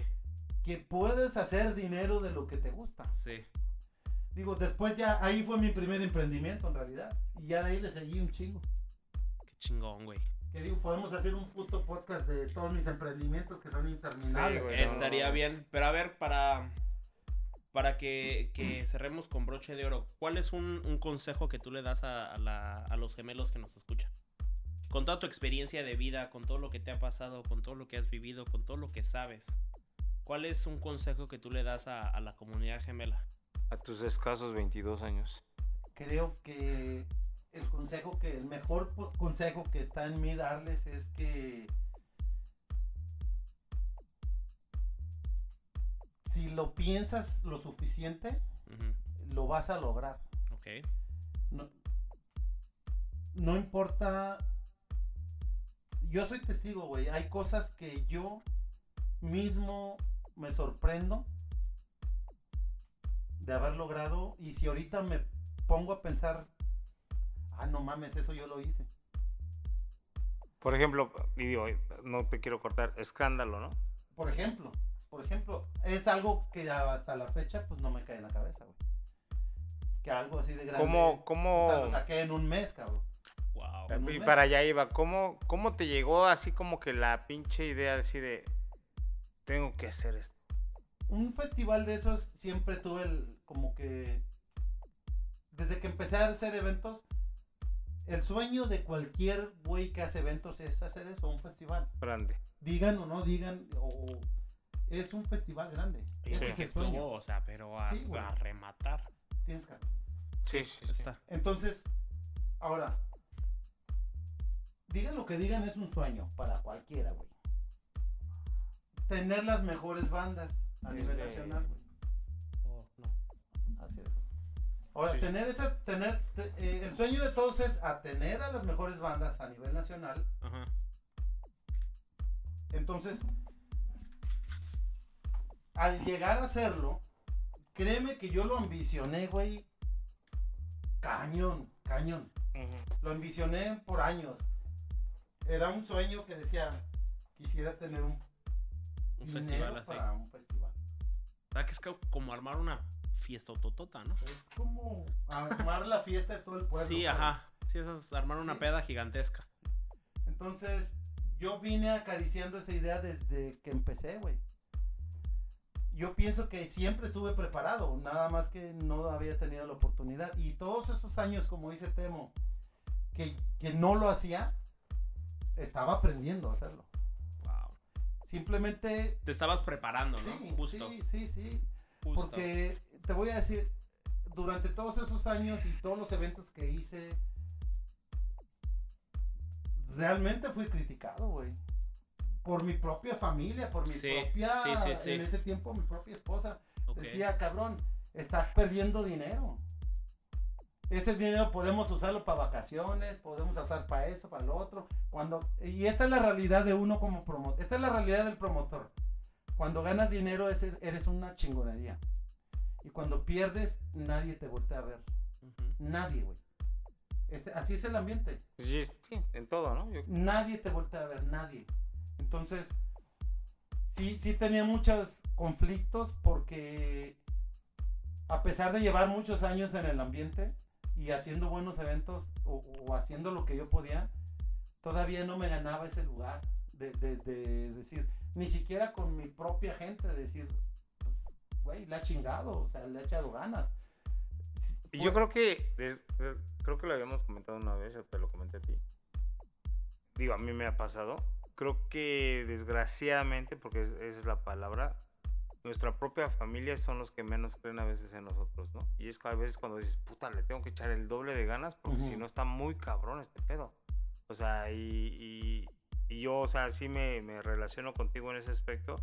que puedes hacer dinero de lo que te gusta. sí. Digo, después ya, ahí fue mi primer emprendimiento en realidad. Y ya de ahí le seguí un chingo. Qué chingón, güey. Que digo, podemos hacer un puto podcast de todos mis emprendimientos que son interminables. Sí, güey, ¿no? Estaría bien. Pero a ver, para... Para que, que cerremos con broche de oro, ¿cuál es un, un consejo que tú le das a, a la- a los gemelos que nos escuchan? con toda tu experiencia de vida, con todo lo que te ha pasado, con todo lo que has vivido, con todo lo que sabes, ¿cuál es un consejo que tú le das a, a la comunidad gemela? A tus escasos 22 años. Creo que el consejo que, el mejor consejo que está en mí darles es que si lo piensas lo suficiente, lo vas a lograr. Ok. No, no importa. Yo soy testigo, güey. Hay cosas que yo mismo me sorprendo de haber logrado. Y si ahorita me pongo a pensar, ah, no mames, eso yo lo hice. Por ejemplo, y digo, no te quiero cortar, escándalo, ¿no? Por ejemplo, por ejemplo, es algo que hasta la fecha, pues no me cae en la cabeza, güey. Que algo así de grande. ¿Cómo, cómo, Lo saqué en un mes, cabrón. Wow. y mes. para allá iba, ¿cómo, cómo te llegó así como que la pinche idea así de, tengo que hacer esto? un festival de esos siempre tuve el como que desde que empecé a hacer eventos el sueño de cualquier güey que hace eventos es hacer eso un festival Grande. digan o no digan o es un festival grande Y ese sí es que el sueño estuvo, o sea, pero a, Sí, güey. a rematar. Tienes que- Sí, sí, sí. Está. entonces ahora digan lo que digan es un sueño para cualquiera güey tener las mejores bandas a nivel nacional güey Oh, no. Así es. Ahora, Sí. tener esa, tener, te- eh, el sueño de todos es a tener a las mejores bandas a nivel nacional. Ajá. Entonces, al llegar a hacerlo, créeme que yo lo ambicioné, güey. Cañón, cañón. Lo ambicioné por años. Era un sueño que decía, quisiera tener un, Un dinero festival para un festival. ¿Verdad que es co- como armar una fiesta totota, ¿no? Es como armar la fiesta de todo el pueblo. sí, ajá. Sí, eso es armar una Sí. peda gigantesca. Entonces, yo vine acariciando esa idea desde que empecé, güey. Yo pienso que siempre estuve preparado, nada más que no había tenido la oportunidad. Y todos esos años, como dice Temo, que, que no lo hacía, estaba aprendiendo a hacerlo. Wow. Simplemente, Te estabas preparando, ¿no? sí, Justo. sí, sí, sí. justo. Porque te voy a decir, durante todos esos años y todos los eventos que hice, realmente fui criticado, güey. Por mi propia familia, por mi Sí, propia, sí, sí, sí. en ese tiempo mi propia esposa. Decía, cabrón, estás perdiendo dinero. Ese dinero podemos usarlo para vacaciones, podemos usar para eso, para lo otro. Cuando, y esta es la realidad de uno como promotor. Esta es la realidad del promotor. Cuando ganas dinero es- eres una chingonería. Y cuando pierdes, nadie te voltea a ver. Nadie, güey. Este, así es el ambiente. Sí, sí, en todo, ¿no? Yo- Nadie te voltea a ver, nadie. Entonces, sí, sí tenía muchos conflictos porque a pesar de llevar muchos años en el ambiente y haciendo buenos eventos o, haciendo lo que yo podía, todavía no me ganaba ese lugar de, de- de decir, ni siquiera con mi propia gente, de decir, pues, güey, le ha chingado, o sea, le ha echado ganas. Y yo creo que, creo que lo habíamos comentado una vez, te lo comenté a ti. Digo, a mí me ha pasado. Creo que desgraciadamente, porque es- esa es la palabra, nuestra propia familia son los que menos creen a veces en nosotros, ¿no? Y es que a veces cuando dices, puta, le tengo que echar el doble de ganas, porque si no está muy cabrón este pedo. O sea, y, y- y yo, o sea, sí me, me relaciono contigo en ese aspecto,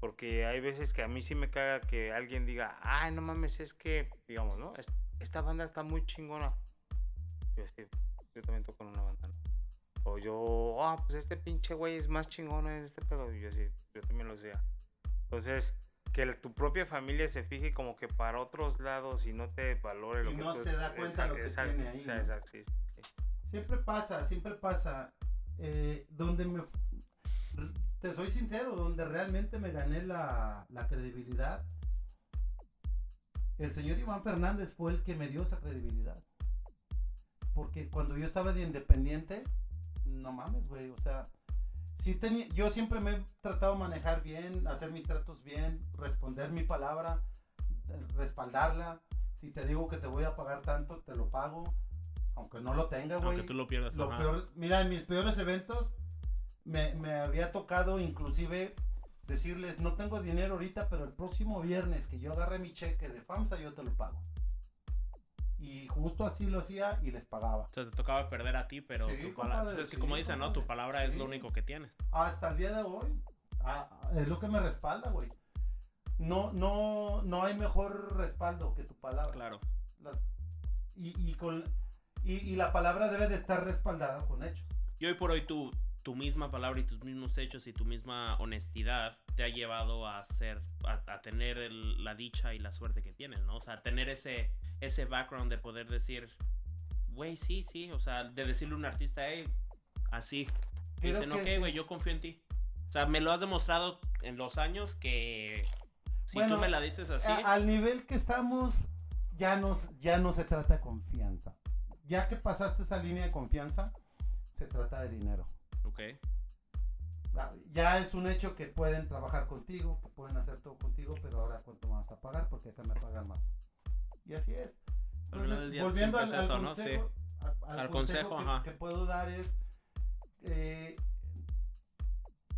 porque hay veces que a mí sí me caga que alguien diga, ay, no mames, es que, digamos, ¿no? Es- Esta banda está muy chingona. Yo, sí, yo también toco en una banda, ¿no? O yo, ah, pues este pinche güey es más chingón en este pedo. Y yo sí, yo también lo sé. Entonces, que tu propia familia se fije como que para otros lados y no te valore lo Y que no tú se da cuenta lo que exacto, tiene ahí, o sea, ¿no? exacto, sí, sí. Siempre pasa, siempre pasa. Eh, donde me. Te soy sincero, donde realmente me gané la, la credibilidad. El señor Iván Fernández fue el que me dio esa credibilidad. Porque cuando yo estaba de independiente, no mames, güey, o sea, sí tenía, yo siempre me he tratado de manejar bien, hacer mis tratos bien, responder mi palabra, respaldarla. Si te digo que te voy a pagar tanto, te lo pago. Aunque no lo tenga, güey. Aunque tú lo pierdas. Lo peor, mira, en mis peores eventos me, me había tocado inclusive decirles, no tengo dinero ahorita, pero el próximo viernes que yo agarre mi cheque de FAMSA, yo te lo pago. Y justo así lo hacía y les pagaba. O sea, te tocaba perder a ti, pero Sí, tu palabra. pues es que sí, como dicen, ¿no? Tu palabra es lo Sí. único que tienes. Hasta el día de hoy, ah, es lo que me respalda, güey. No, no, no hay mejor respaldo que tu palabra. Claro. Las- y, y, con, y, y la palabra debe de estar respaldada con hechos. Y hoy por hoy tu, tu misma palabra y tus mismos hechos y tu misma honestidad te ha llevado a ser, a, a tener el- la dicha y la suerte que tienes, ¿no? O sea, tener ese, ese background de poder decir, güey, sí, sí, o sea, de decirle a un artista, hey, así. Y dicen, ok, sí. güey, yo confío en ti. O sea, me lo has demostrado en los años que si Bueno, tú me la dices así, A- al nivel que estamos, ya no, ya no se trata de confianza. Ya que pasaste esa línea de confianza, se trata de dinero. ok, Ah, Ya es un hecho que pueden trabajar contigo, que pueden hacer todo contigo, pero ahora cuánto me vas a pagar porque acá me pagan más. Y así es. Entonces, volviendo al, eso, ¿no? consejo, Al consejo, ajá. que puedo dar es eh,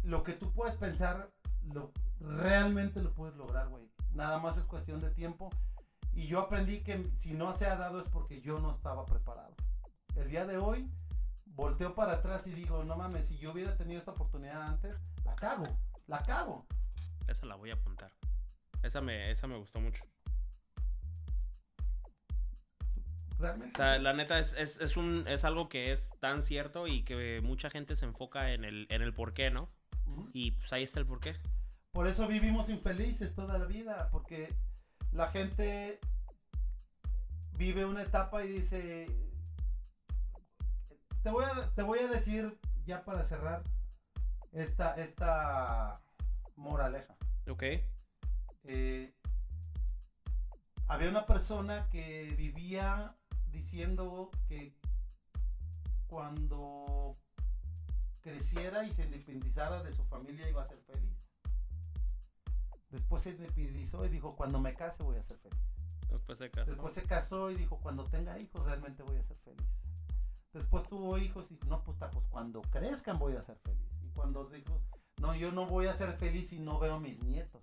lo que tú puedes pensar, lo, realmente lo puedes lograr, güey. Nada más es cuestión de tiempo. Y yo aprendí que si no se ha dado es porque yo no estaba preparado. El día de hoy volteo para atrás y digo, no mames, si yo hubiera tenido esta oportunidad antes, la cago, la cago. esa la voy a apuntar. Esa me, esa me gustó mucho. Realmente. O sea, la neta es, es, es un, es algo que es tan cierto y que mucha gente se enfoca en el, en el por qué, ¿no? Y pues ahí está el por qué. Por eso vivimos infelices toda la vida, porque la gente vive una etapa y dice, te voy a, te voy a decir ya para cerrar esta, esta moraleja. Ok. Eh, había una persona que vivía diciendo que cuando creciera y se independizara de su familia iba a ser feliz. Después se independizó y dijo, cuando me case voy a ser feliz. Después de casa. Después se casó y dijo, cuando tenga hijos realmente voy a ser feliz. Después tuvo hijos y dijo, no puta, pues cuando crezcan voy a ser feliz. Y cuando dijo, no, yo no voy a ser feliz si no veo a mis nietos.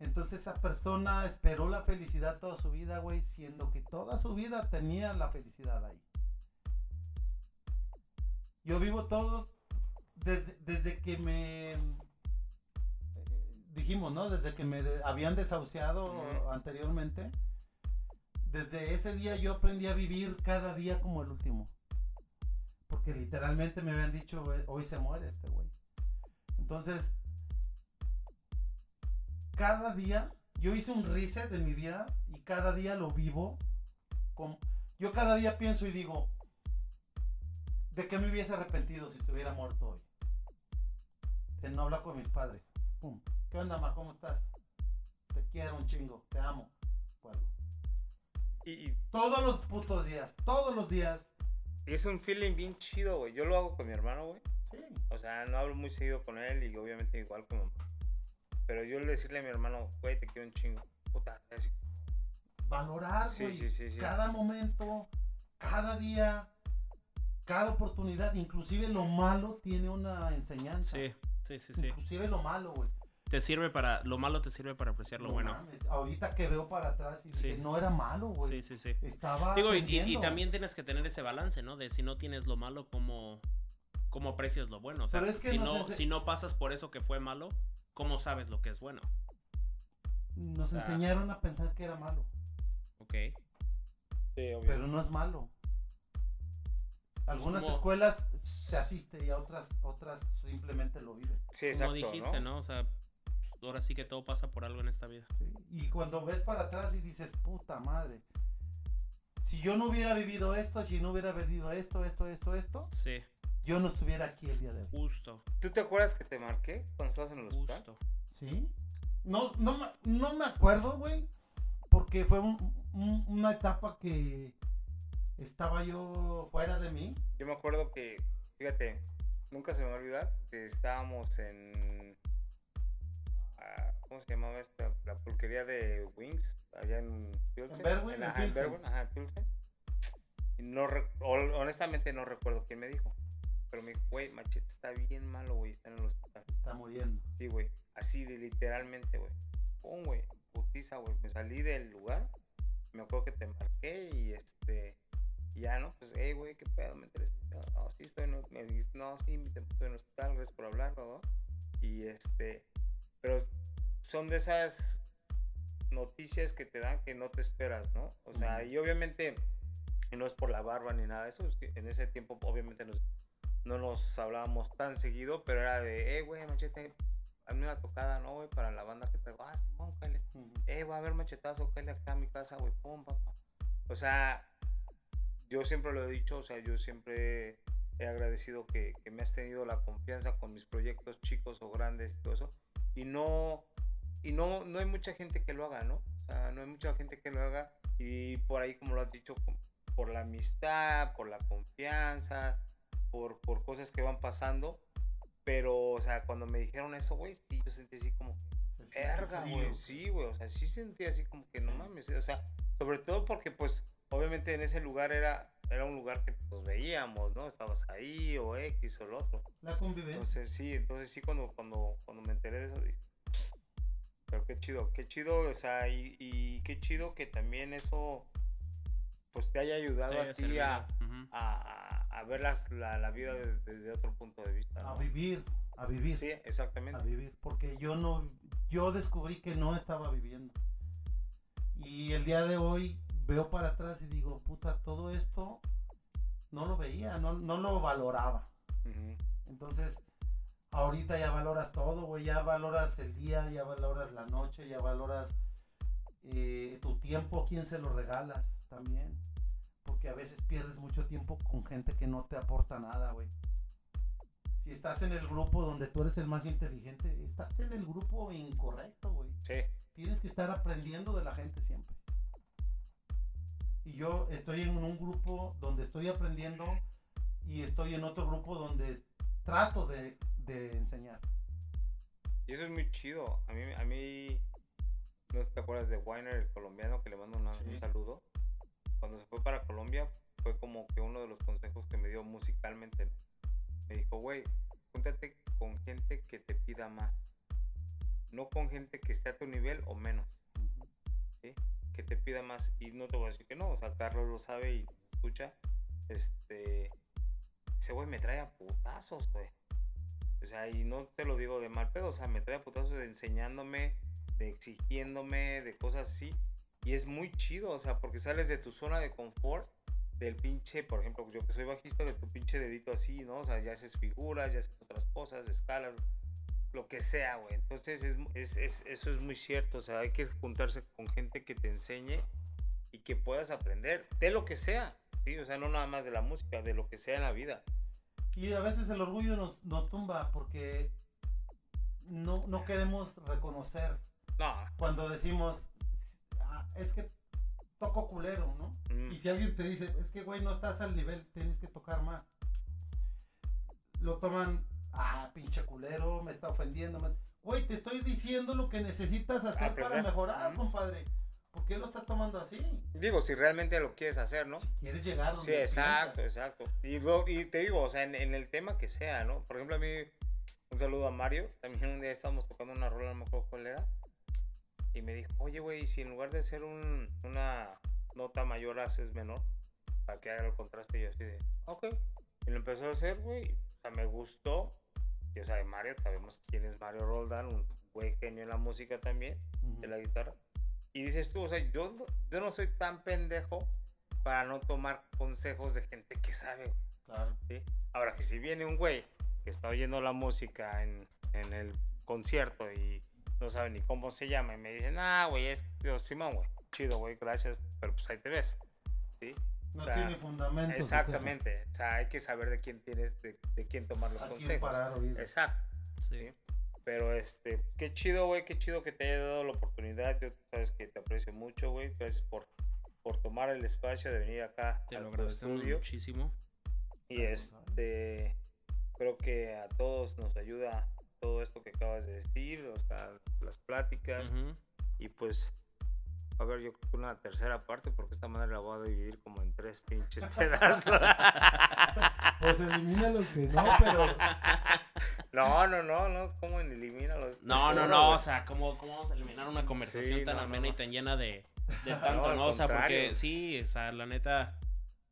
Entonces esa persona esperó la felicidad toda su vida, güey, siendo que toda su vida tenía la felicidad ahí. Yo vivo todo desde, desde que me eh, dijimos, ¿no? Desde que me de- habían desahuciado anteriormente. Desde ese día yo aprendí a vivir cada día como el último. Porque literalmente me habían dicho, "Güey, hoy se muere este güey. Entonces, cada día, yo hice un reset de mi vida y cada día lo vivo. Con, yo cada día pienso y digo, ¿de qué me hubiese arrepentido si estuviera muerto hoy? De no hablar con mis padres. Pum. ¿Qué onda, ma? ¿Cómo estás? Te quiero un chingo, te amo. Y, y- Todos los putos días, todos los días. es un feeling bien chido, güey. Yo lo hago con mi hermano, güey. Sí. O sea, no hablo muy seguido con él y obviamente igual con mamá. Pero yo el decirle a mi hermano, güey, te quiero un chingo. Puta, es- Valorar, Sí, güey, sí, sí, sí. cada momento, cada día, cada oportunidad. Inclusive lo malo tiene una enseñanza. Sí, sí, sí, sí. Inclusive lo malo, güey. Te sirve para, lo malo te sirve para apreciar lo No bueno. mames, Ahorita que veo para atrás y Sí. dije, no era malo, güey. Sí, sí, sí. Estaba Digo, y, y- también tienes que tener ese balance, ¿no? De si no tienes lo malo, ¿cómo, cómo aprecias lo bueno? O sea, Pero es que si, no, ense- si no pasas por eso que fue malo, ¿cómo sabes lo que es bueno? Nos o sea- enseñaron a pensar que era malo, Ok. Sí, obvio. pero no es malo. Algunas como- escuelas se asiste y a otras, otras simplemente lo vives. sí, Como exacto, dijiste, ¿no? ¿no? O sea, ahora sí que todo pasa por algo en esta vida. ¿sí? Y cuando ves para atrás y dices, puta madre, si yo no hubiera vivido esto, si no hubiera vivido esto, esto, esto, esto, Sí, yo no estuviera aquí el día de hoy. justo, ¿Tú te acuerdas que te marqué cuando estabas en el hospital? justo. ¿Sí? No, no, me- no me acuerdo, güey, porque fue un- un- una etapa que estaba yo fuera de mí. Yo me acuerdo que, fíjate, nunca se me va a olvidar que estábamos en. ah, ¿Cómo se llamaba esta? La pulquería de Wings, allá en Pilsen. Berwyn, en ajá, en Pilsen. Berwyn, ajá, en Pilsen. no, honestamente no recuerdo quién me dijo. Pero me dijo, güey, Machete está bien malo, güey, está en el hospital. Está muriendo. Sí, güey. Así de literalmente, güey. Pum, güey. Putiza, güey. Me salí del lugar. Me acuerdo que te marqué y este. y Ya, ¿no? Pues, hey, güey, qué pedo, me interesa. No, sí, estoy en. Me dijiste, no, sí, estoy en el hospital, gracias por hablar, ¿no? Y este. Pero son de esas noticias que te dan que no te esperas, ¿no? O sea, y obviamente. Y no es por la barba ni nada de eso. En ese tiempo, obviamente, nos, no nos hablábamos tan seguido, pero era de, eh, güey, machete, hazme una tocada, ¿no, güey? Para la banda que traigo. Ah, Simón, cáele. Ujú. Eh, va a haber machetazo, cáele acá a mi casa, güey, pum, papá. O sea, yo siempre lo he dicho, o sea, yo siempre he agradecido que, que me has tenido la confianza con mis proyectos chicos o grandes y todo eso. Y no, y no, no hay mucha gente que lo haga, ¿no? O sea, no hay mucha gente que lo haga. Y por ahí, como lo has dicho, por la amistad, por la confianza, por, por cosas que van pasando. Pero, o sea, cuando me dijeron eso, güey, sí, yo sentí así como, siente verga, güey, sí, güey, o sea, sí sentí así como que no mames, o sea, sobre todo porque, pues, obviamente en ese lugar era, era un lugar que pues veíamos, ¿no? Estabas ahí, o X, o lo otro. La convivencia. Entonces, sí, entonces sí, cuando, cuando, cuando me enteré de eso, dije, pero qué chido, qué chido, o sea, y, y qué chido que también eso, pues, te haya ayudado Te a haya ti a, servido. Ujú. a, a- a ver las- la, la vida de- desde otro punto de vista, a vivir, a vivir, Sí, a exactamente. vivir, porque yo no, yo descubrí que no estaba viviendo. Y el día de hoy veo para atrás y digo, puta, todo esto no lo veía, no, no lo valoraba. Entonces, ahorita ya valoras todo, güey, ya valoras el día, ya valoras la noche, ya valoras eh, tu tiempo, a quién se lo regalas también. Porque a veces pierdes mucho tiempo con gente que no te aporta nada, güey. Si estás en el grupo donde tú eres el más inteligente, estás en el grupo incorrecto, güey. Sí, Tienes que estar aprendiendo de la gente siempre. Y yo estoy en un grupo donde estoy aprendiendo y estoy en otro grupo donde trato de, de enseñar. Y eso es muy chido. A mí, a mí, no te acuerdas de Weiner, el colombiano, que le mando una- Sí. un saludo. Cuando se fue para Colombia, fue como que uno de los consejos que me dio musicalmente. Me dijo, güey, júntate con gente que te pida más. No con gente que esté a tu nivel o menos. ¿sí? Que te pida más. Y no te voy a decir que no. O sea, Carlos lo sabe y escucha. Este. Ese güey me trae a putazos, güey. O sea, y no te lo digo de mal pedo. O sea, me trae a putazos de enseñándome, de exigiéndome, de cosas así. Y es muy chido, o sea, porque sales de tu zona de confort. Del pinche, por ejemplo, yo que soy bajista, de tu pinche dedito así, ¿no? O sea, ya haces figuras, ya haces otras cosas, escalas, lo que sea, güey. Entonces, es, es- es- eso es muy cierto. O sea, hay que juntarse con gente que te enseñe y que puedas aprender de lo que sea, ¿sí? O sea, no nada más de la música, de lo que sea en la vida. Y a veces el orgullo nos, nos tumba porque no, no queremos reconocer No. cuando decimos, "Ah, es que toco culero, ¿no? mm, Y si alguien te dice, es que güey, no estás al nivel, tienes que tocar más. Lo toman, ah, pinche culero, me está ofendiendo. me- Güey, te estoy diciendo lo que necesitas hacer para mejorar, Ujú. compadre. ¿Por qué lo estás tomando así? Digo, si realmente lo quieres hacer, ¿no? Si quieres llegar donde Sí, exacto, piensas. exacto. Y, lo- y te digo, o sea, en, en el tema que sea, ¿no? Por ejemplo, a mí, un saludo a Mario. También un día estábamos tocando una rola, no me acuerdo cuál era. Y me dijo, oye, güey, si en lugar de hacer un, una nota mayor haces menor, para que haga el contraste, yo así de, ok. Y lo empezó a hacer, güey. O sea, me gustó. Y, o sea, de Mario, sabemos quién es Mario Roldán, un güey genio en la música también Ujú. de la guitarra. Y dices tú, o sea, yo, yo no soy tan pendejo para no tomar consejos de gente que sabe, güey, Claro. ¿sí? Ahora que si viene un güey que está oyendo la música en, en el concierto y no sabe ni cómo se llama y me dice, ah, güey, es yo, Simón, güey, chido, güey, gracias, pero pues ahí te ves, ¿sí? No O sea, tiene fundamento. Exactamente, o sea, hay que saber de quién tienes, de, de quién tomar los A quién consejos. parar. Exacto. Sí. Pero este, qué chido, güey, qué chido que te haya dado la oportunidad. Yo sabes que te aprecio mucho, güey. Gracias por, por tomar el espacio de venir acá Te al lo agradecemos estudio. muchísimo. Y este, creo que a todos nos ayuda todo esto que acabas de decir, o sea, las pláticas. Y pues, a ver, yo creo que una tercera parte, porque esta madre la voy a dividir como en tres pinches pedazos. Pues elimina lo que no, pero. no, no, no, no, ¿cómo en elimínalos? No, no, no, o sea, ¿cómo, cómo vamos a eliminar una conversación Sí, tan no, no, amena y tan llena de, de tanto, ¿no? O sea, porque sí, o sea, la neta,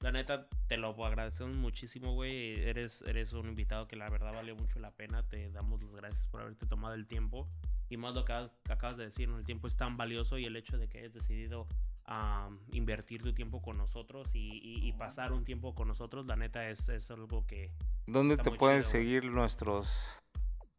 la neta, te lo agradecemos muchísimo, güey. Eres, eres un invitado que la verdad valió mucho la pena. Te damos las gracias por haberte tomado el tiempo. Y más lo que acabas, que acabas de decir, ¿no? el tiempo es tan valioso y el hecho de que hayas decidido invertir tu tiempo con nosotros y, y- y pasar un tiempo con nosotros, la neta es, es algo que... ¿Dónde te pueden chido, güey. seguir nuestros...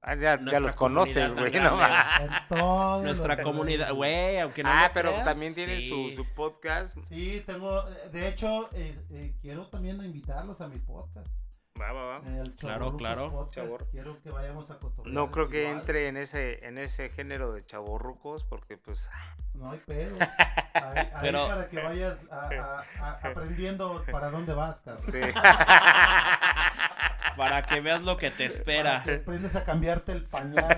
Ah, ya, los conoces, güey. ¿no? güey. En todo Nuestra comunidad, güey, aunque no ah, lo pero creas, también tienen su, sí. su podcast. Sí, tengo. De hecho, eh, eh, quiero también invitarlos a mi podcast. Va, va, va. El Claro, claro. Podcast. Quiero que vayamos a cotorrear. No creo que entre en ese en ese género de chavorrucos porque pues No hay pedo. Ahí, ahí Pero- para que vayas a- a- a- aprendiendo para dónde vas, cabrón. sí. Para que veas lo que te espera. Para que aprendes a cambiarte el pañal.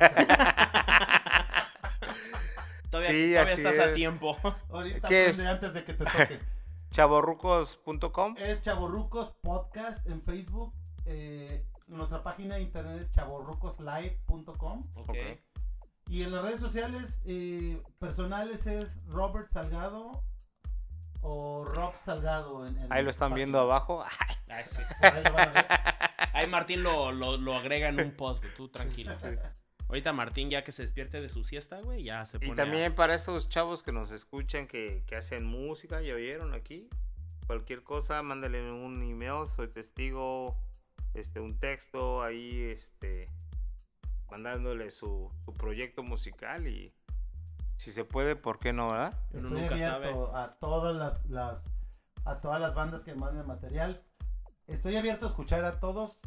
Todavía, Sí, todavía así estás a tiempo. Ahorita ¿Qué aprende es? antes de que te toquen. chavorrucos.com. Es Chaborrucos Podcast en Facebook. Eh, nuestra página de internet es chaborrucoslive.com. Ok. Ok. Y en las redes sociales eh, personales es Robert Salgado o Rob Salgado. En, en Ahí lo están página. viendo abajo. Ay, sí. Ahí lo van a ver. Ahí Martín lo, lo, lo agrega en un post, güey, tú tranquilo. Ahorita Martín ya que se despierte de su siesta, güey, ya se pone Y a- también para esos chavos que nos escuchan que, que hacen música, ya oyeron aquí. Cualquier cosa, mándale un email, soy testigo, este, un texto ahí, este, mandándole su, su proyecto musical y si se puede, ¿por qué no, verdad? Uno Estoy nunca abierto a todas las, las a todas las bandas que manden material. Estoy abierto a escuchar a todos,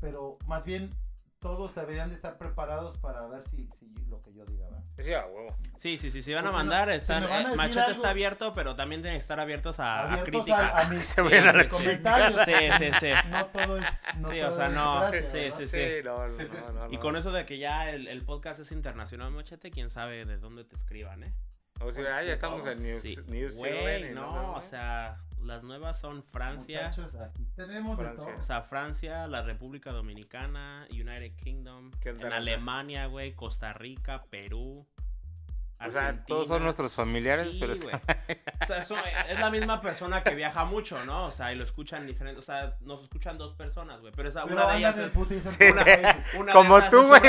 pero más bien todos deberían de estar preparados para ver si, si lo que yo diga va. Sí, a huevo. Sí, sí, sí, si van a no- mandar, si están, van a eh, Machete algo- está abierto, pero también tienen que estar abiertos a, a Abiertos crítica. a, a mis, Se a a mis comentarios. Sí, sí, sí. No todo es. No Sí, todo o sea, es no, gracia, sí, sí, Sí, no, no, no, no, Y con eso de que ya el, el podcast es internacional, Machete, quién sabe de dónde te escriban, ¿eh? O sea, ah, ya estamos en News, Sí. News Güey, no, o sea, las nuevas son Francia, Muchachos, aquí tenemos Francia. de o todo. sea, Francia, la República Dominicana, United Kingdom, ¿Qué en? Alemania, güey, Costa Rica, Perú. O sea, todos son nuestros familiares, Sí, pero. O sea, son- es la misma persona que viaja mucho, ¿no? O sea, y lo escuchan diferentes, o sea, nos escuchan dos personas, güey, pero esa, Pero una de ellas es putis Sí. países. una Como de tú, güey.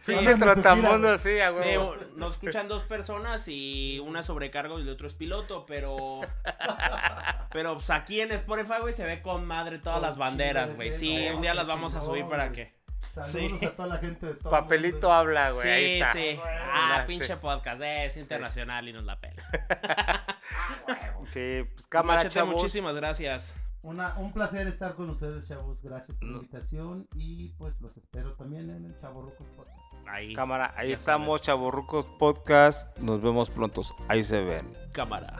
Sí, Pinche trotamundo, güey. sí, a Sí, huevo. nos escuchan dos personas y una es sobrecargo y el otro es piloto, pero. Pero pues, aquí en Spotify, güey, se ve con madre todas Con las banderas, güey. Sí, un día Oh, las vamos a subir para que. Saludos Sí. a toda la gente de todo el Papelito mundo. habla, güey. ahí Sí, está. sí. Ah, Ah, sí. pinche podcast, eh, es internacional y nos la pela. Sí, pues cámara, Machete, chavos. muchísimas gracias. Una, un placer estar con ustedes, chavos. Gracias por la invitación y pues los espero también en el Chavo Rucos Podcast. Ahí. Cámara, ahí Ya estamos, sabes. Chavorrucos Podcast. Nos vemos pronto. Ahí se ven. Cámara.